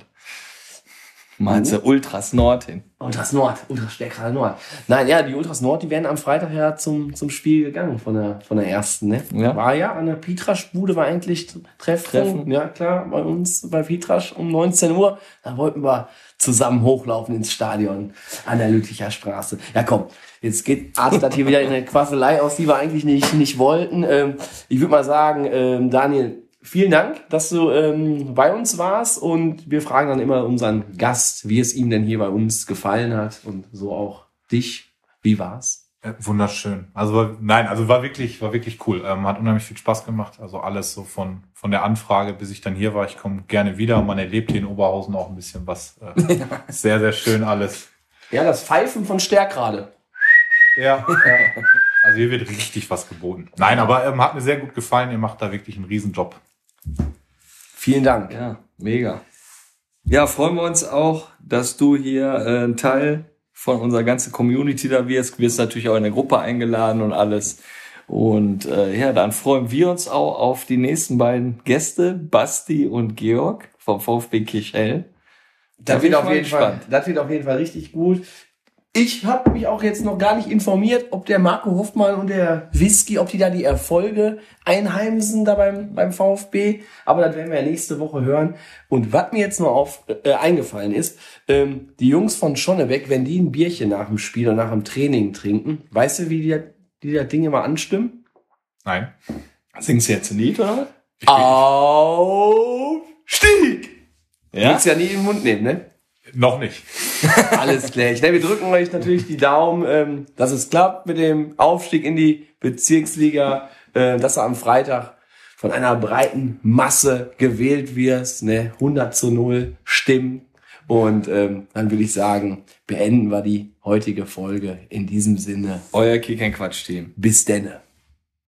Meinst du Ultras Nord hin? Ultras Nord, Ultras Stärkrade Nord. Nein, ja, die Ultras Nord, die werden am Freitag ja zum, zum Spiel gegangen von der, von der ersten, ne? Ja. War ja an der Pietrasch-Bude war eigentlich Treffen. Treffen. Ja, klar, bei uns bei Pietrasch um 19 Uhr. Da wollten wir zusammen hochlaufen ins Stadion an der Lütticher Straße. Ja, komm, jetzt geht artet das hier wieder in eine Quasselei aus, die wir eigentlich nicht, nicht wollten. Ähm, ich würde mal sagen, ähm, Daniel, vielen Dank, dass du ähm, bei uns warst und wir fragen dann immer unseren Gast, wie es ihm denn hier bei uns gefallen hat und so auch dich. Wie war's? Ja, wunderschön. Also nein, also war wirklich, war wirklich cool. Ähm, hat unheimlich viel Spaß gemacht. Also alles so von von der Anfrage, bis ich dann hier war. Ich komme gerne wieder. Man erlebt hier in Oberhausen auch ein bisschen was. Äh, Sehr, sehr schön alles. Ja, das Pfeifen von Stärkrade. Ja. Also hier wird richtig was geboten. Nein, aber ähm, hat mir sehr gut gefallen. Ihr macht da wirklich einen Riesenjob. Vielen Dank. Ja, mega. Ja, freuen wir uns auch, dass du hier äh, ein Teil von unserer ganzen Community da wirst. Du wirst natürlich auch in der Gruppe eingeladen und alles. Und äh, ja, dann freuen wir uns auch auf die nächsten beiden Gäste, Basti und Georg vom VfB Kirchhell. Da Das bin wird, auf jeden Fall, das wird auf jeden Fall richtig gut. Ich habe mich auch jetzt noch gar nicht informiert, ob der Marco Hoffmann und der Whisky, ob die da die Erfolge einheimsen da beim, beim VfB. Aber das werden wir ja nächste Woche hören. Und was mir jetzt noch auf, äh, eingefallen ist, ähm, die Jungs von Schonnebeck, wenn die ein Bierchen nach dem Spiel oder nach dem Training trinken, weißt du, wie die, die das Ding immer anstimmen? Nein. Singst du jetzt ein Lied, oder? Aufstieg! Ja? Willst ja nie in den Mund nehmen, ne? Noch nicht. Alles klar. Ne, wir drücken euch natürlich die Daumen, ähm, dass es klappt mit dem Aufstieg in die Bezirksliga, äh, dass du am Freitag von einer breiten Masse gewählt wirst, ne, 100 zu 0 Stimmen. Und ähm, dann würde ich sagen, beenden wir die heutige Folge in diesem Sinne. Euer Kick Quatsch Team. Bis denne.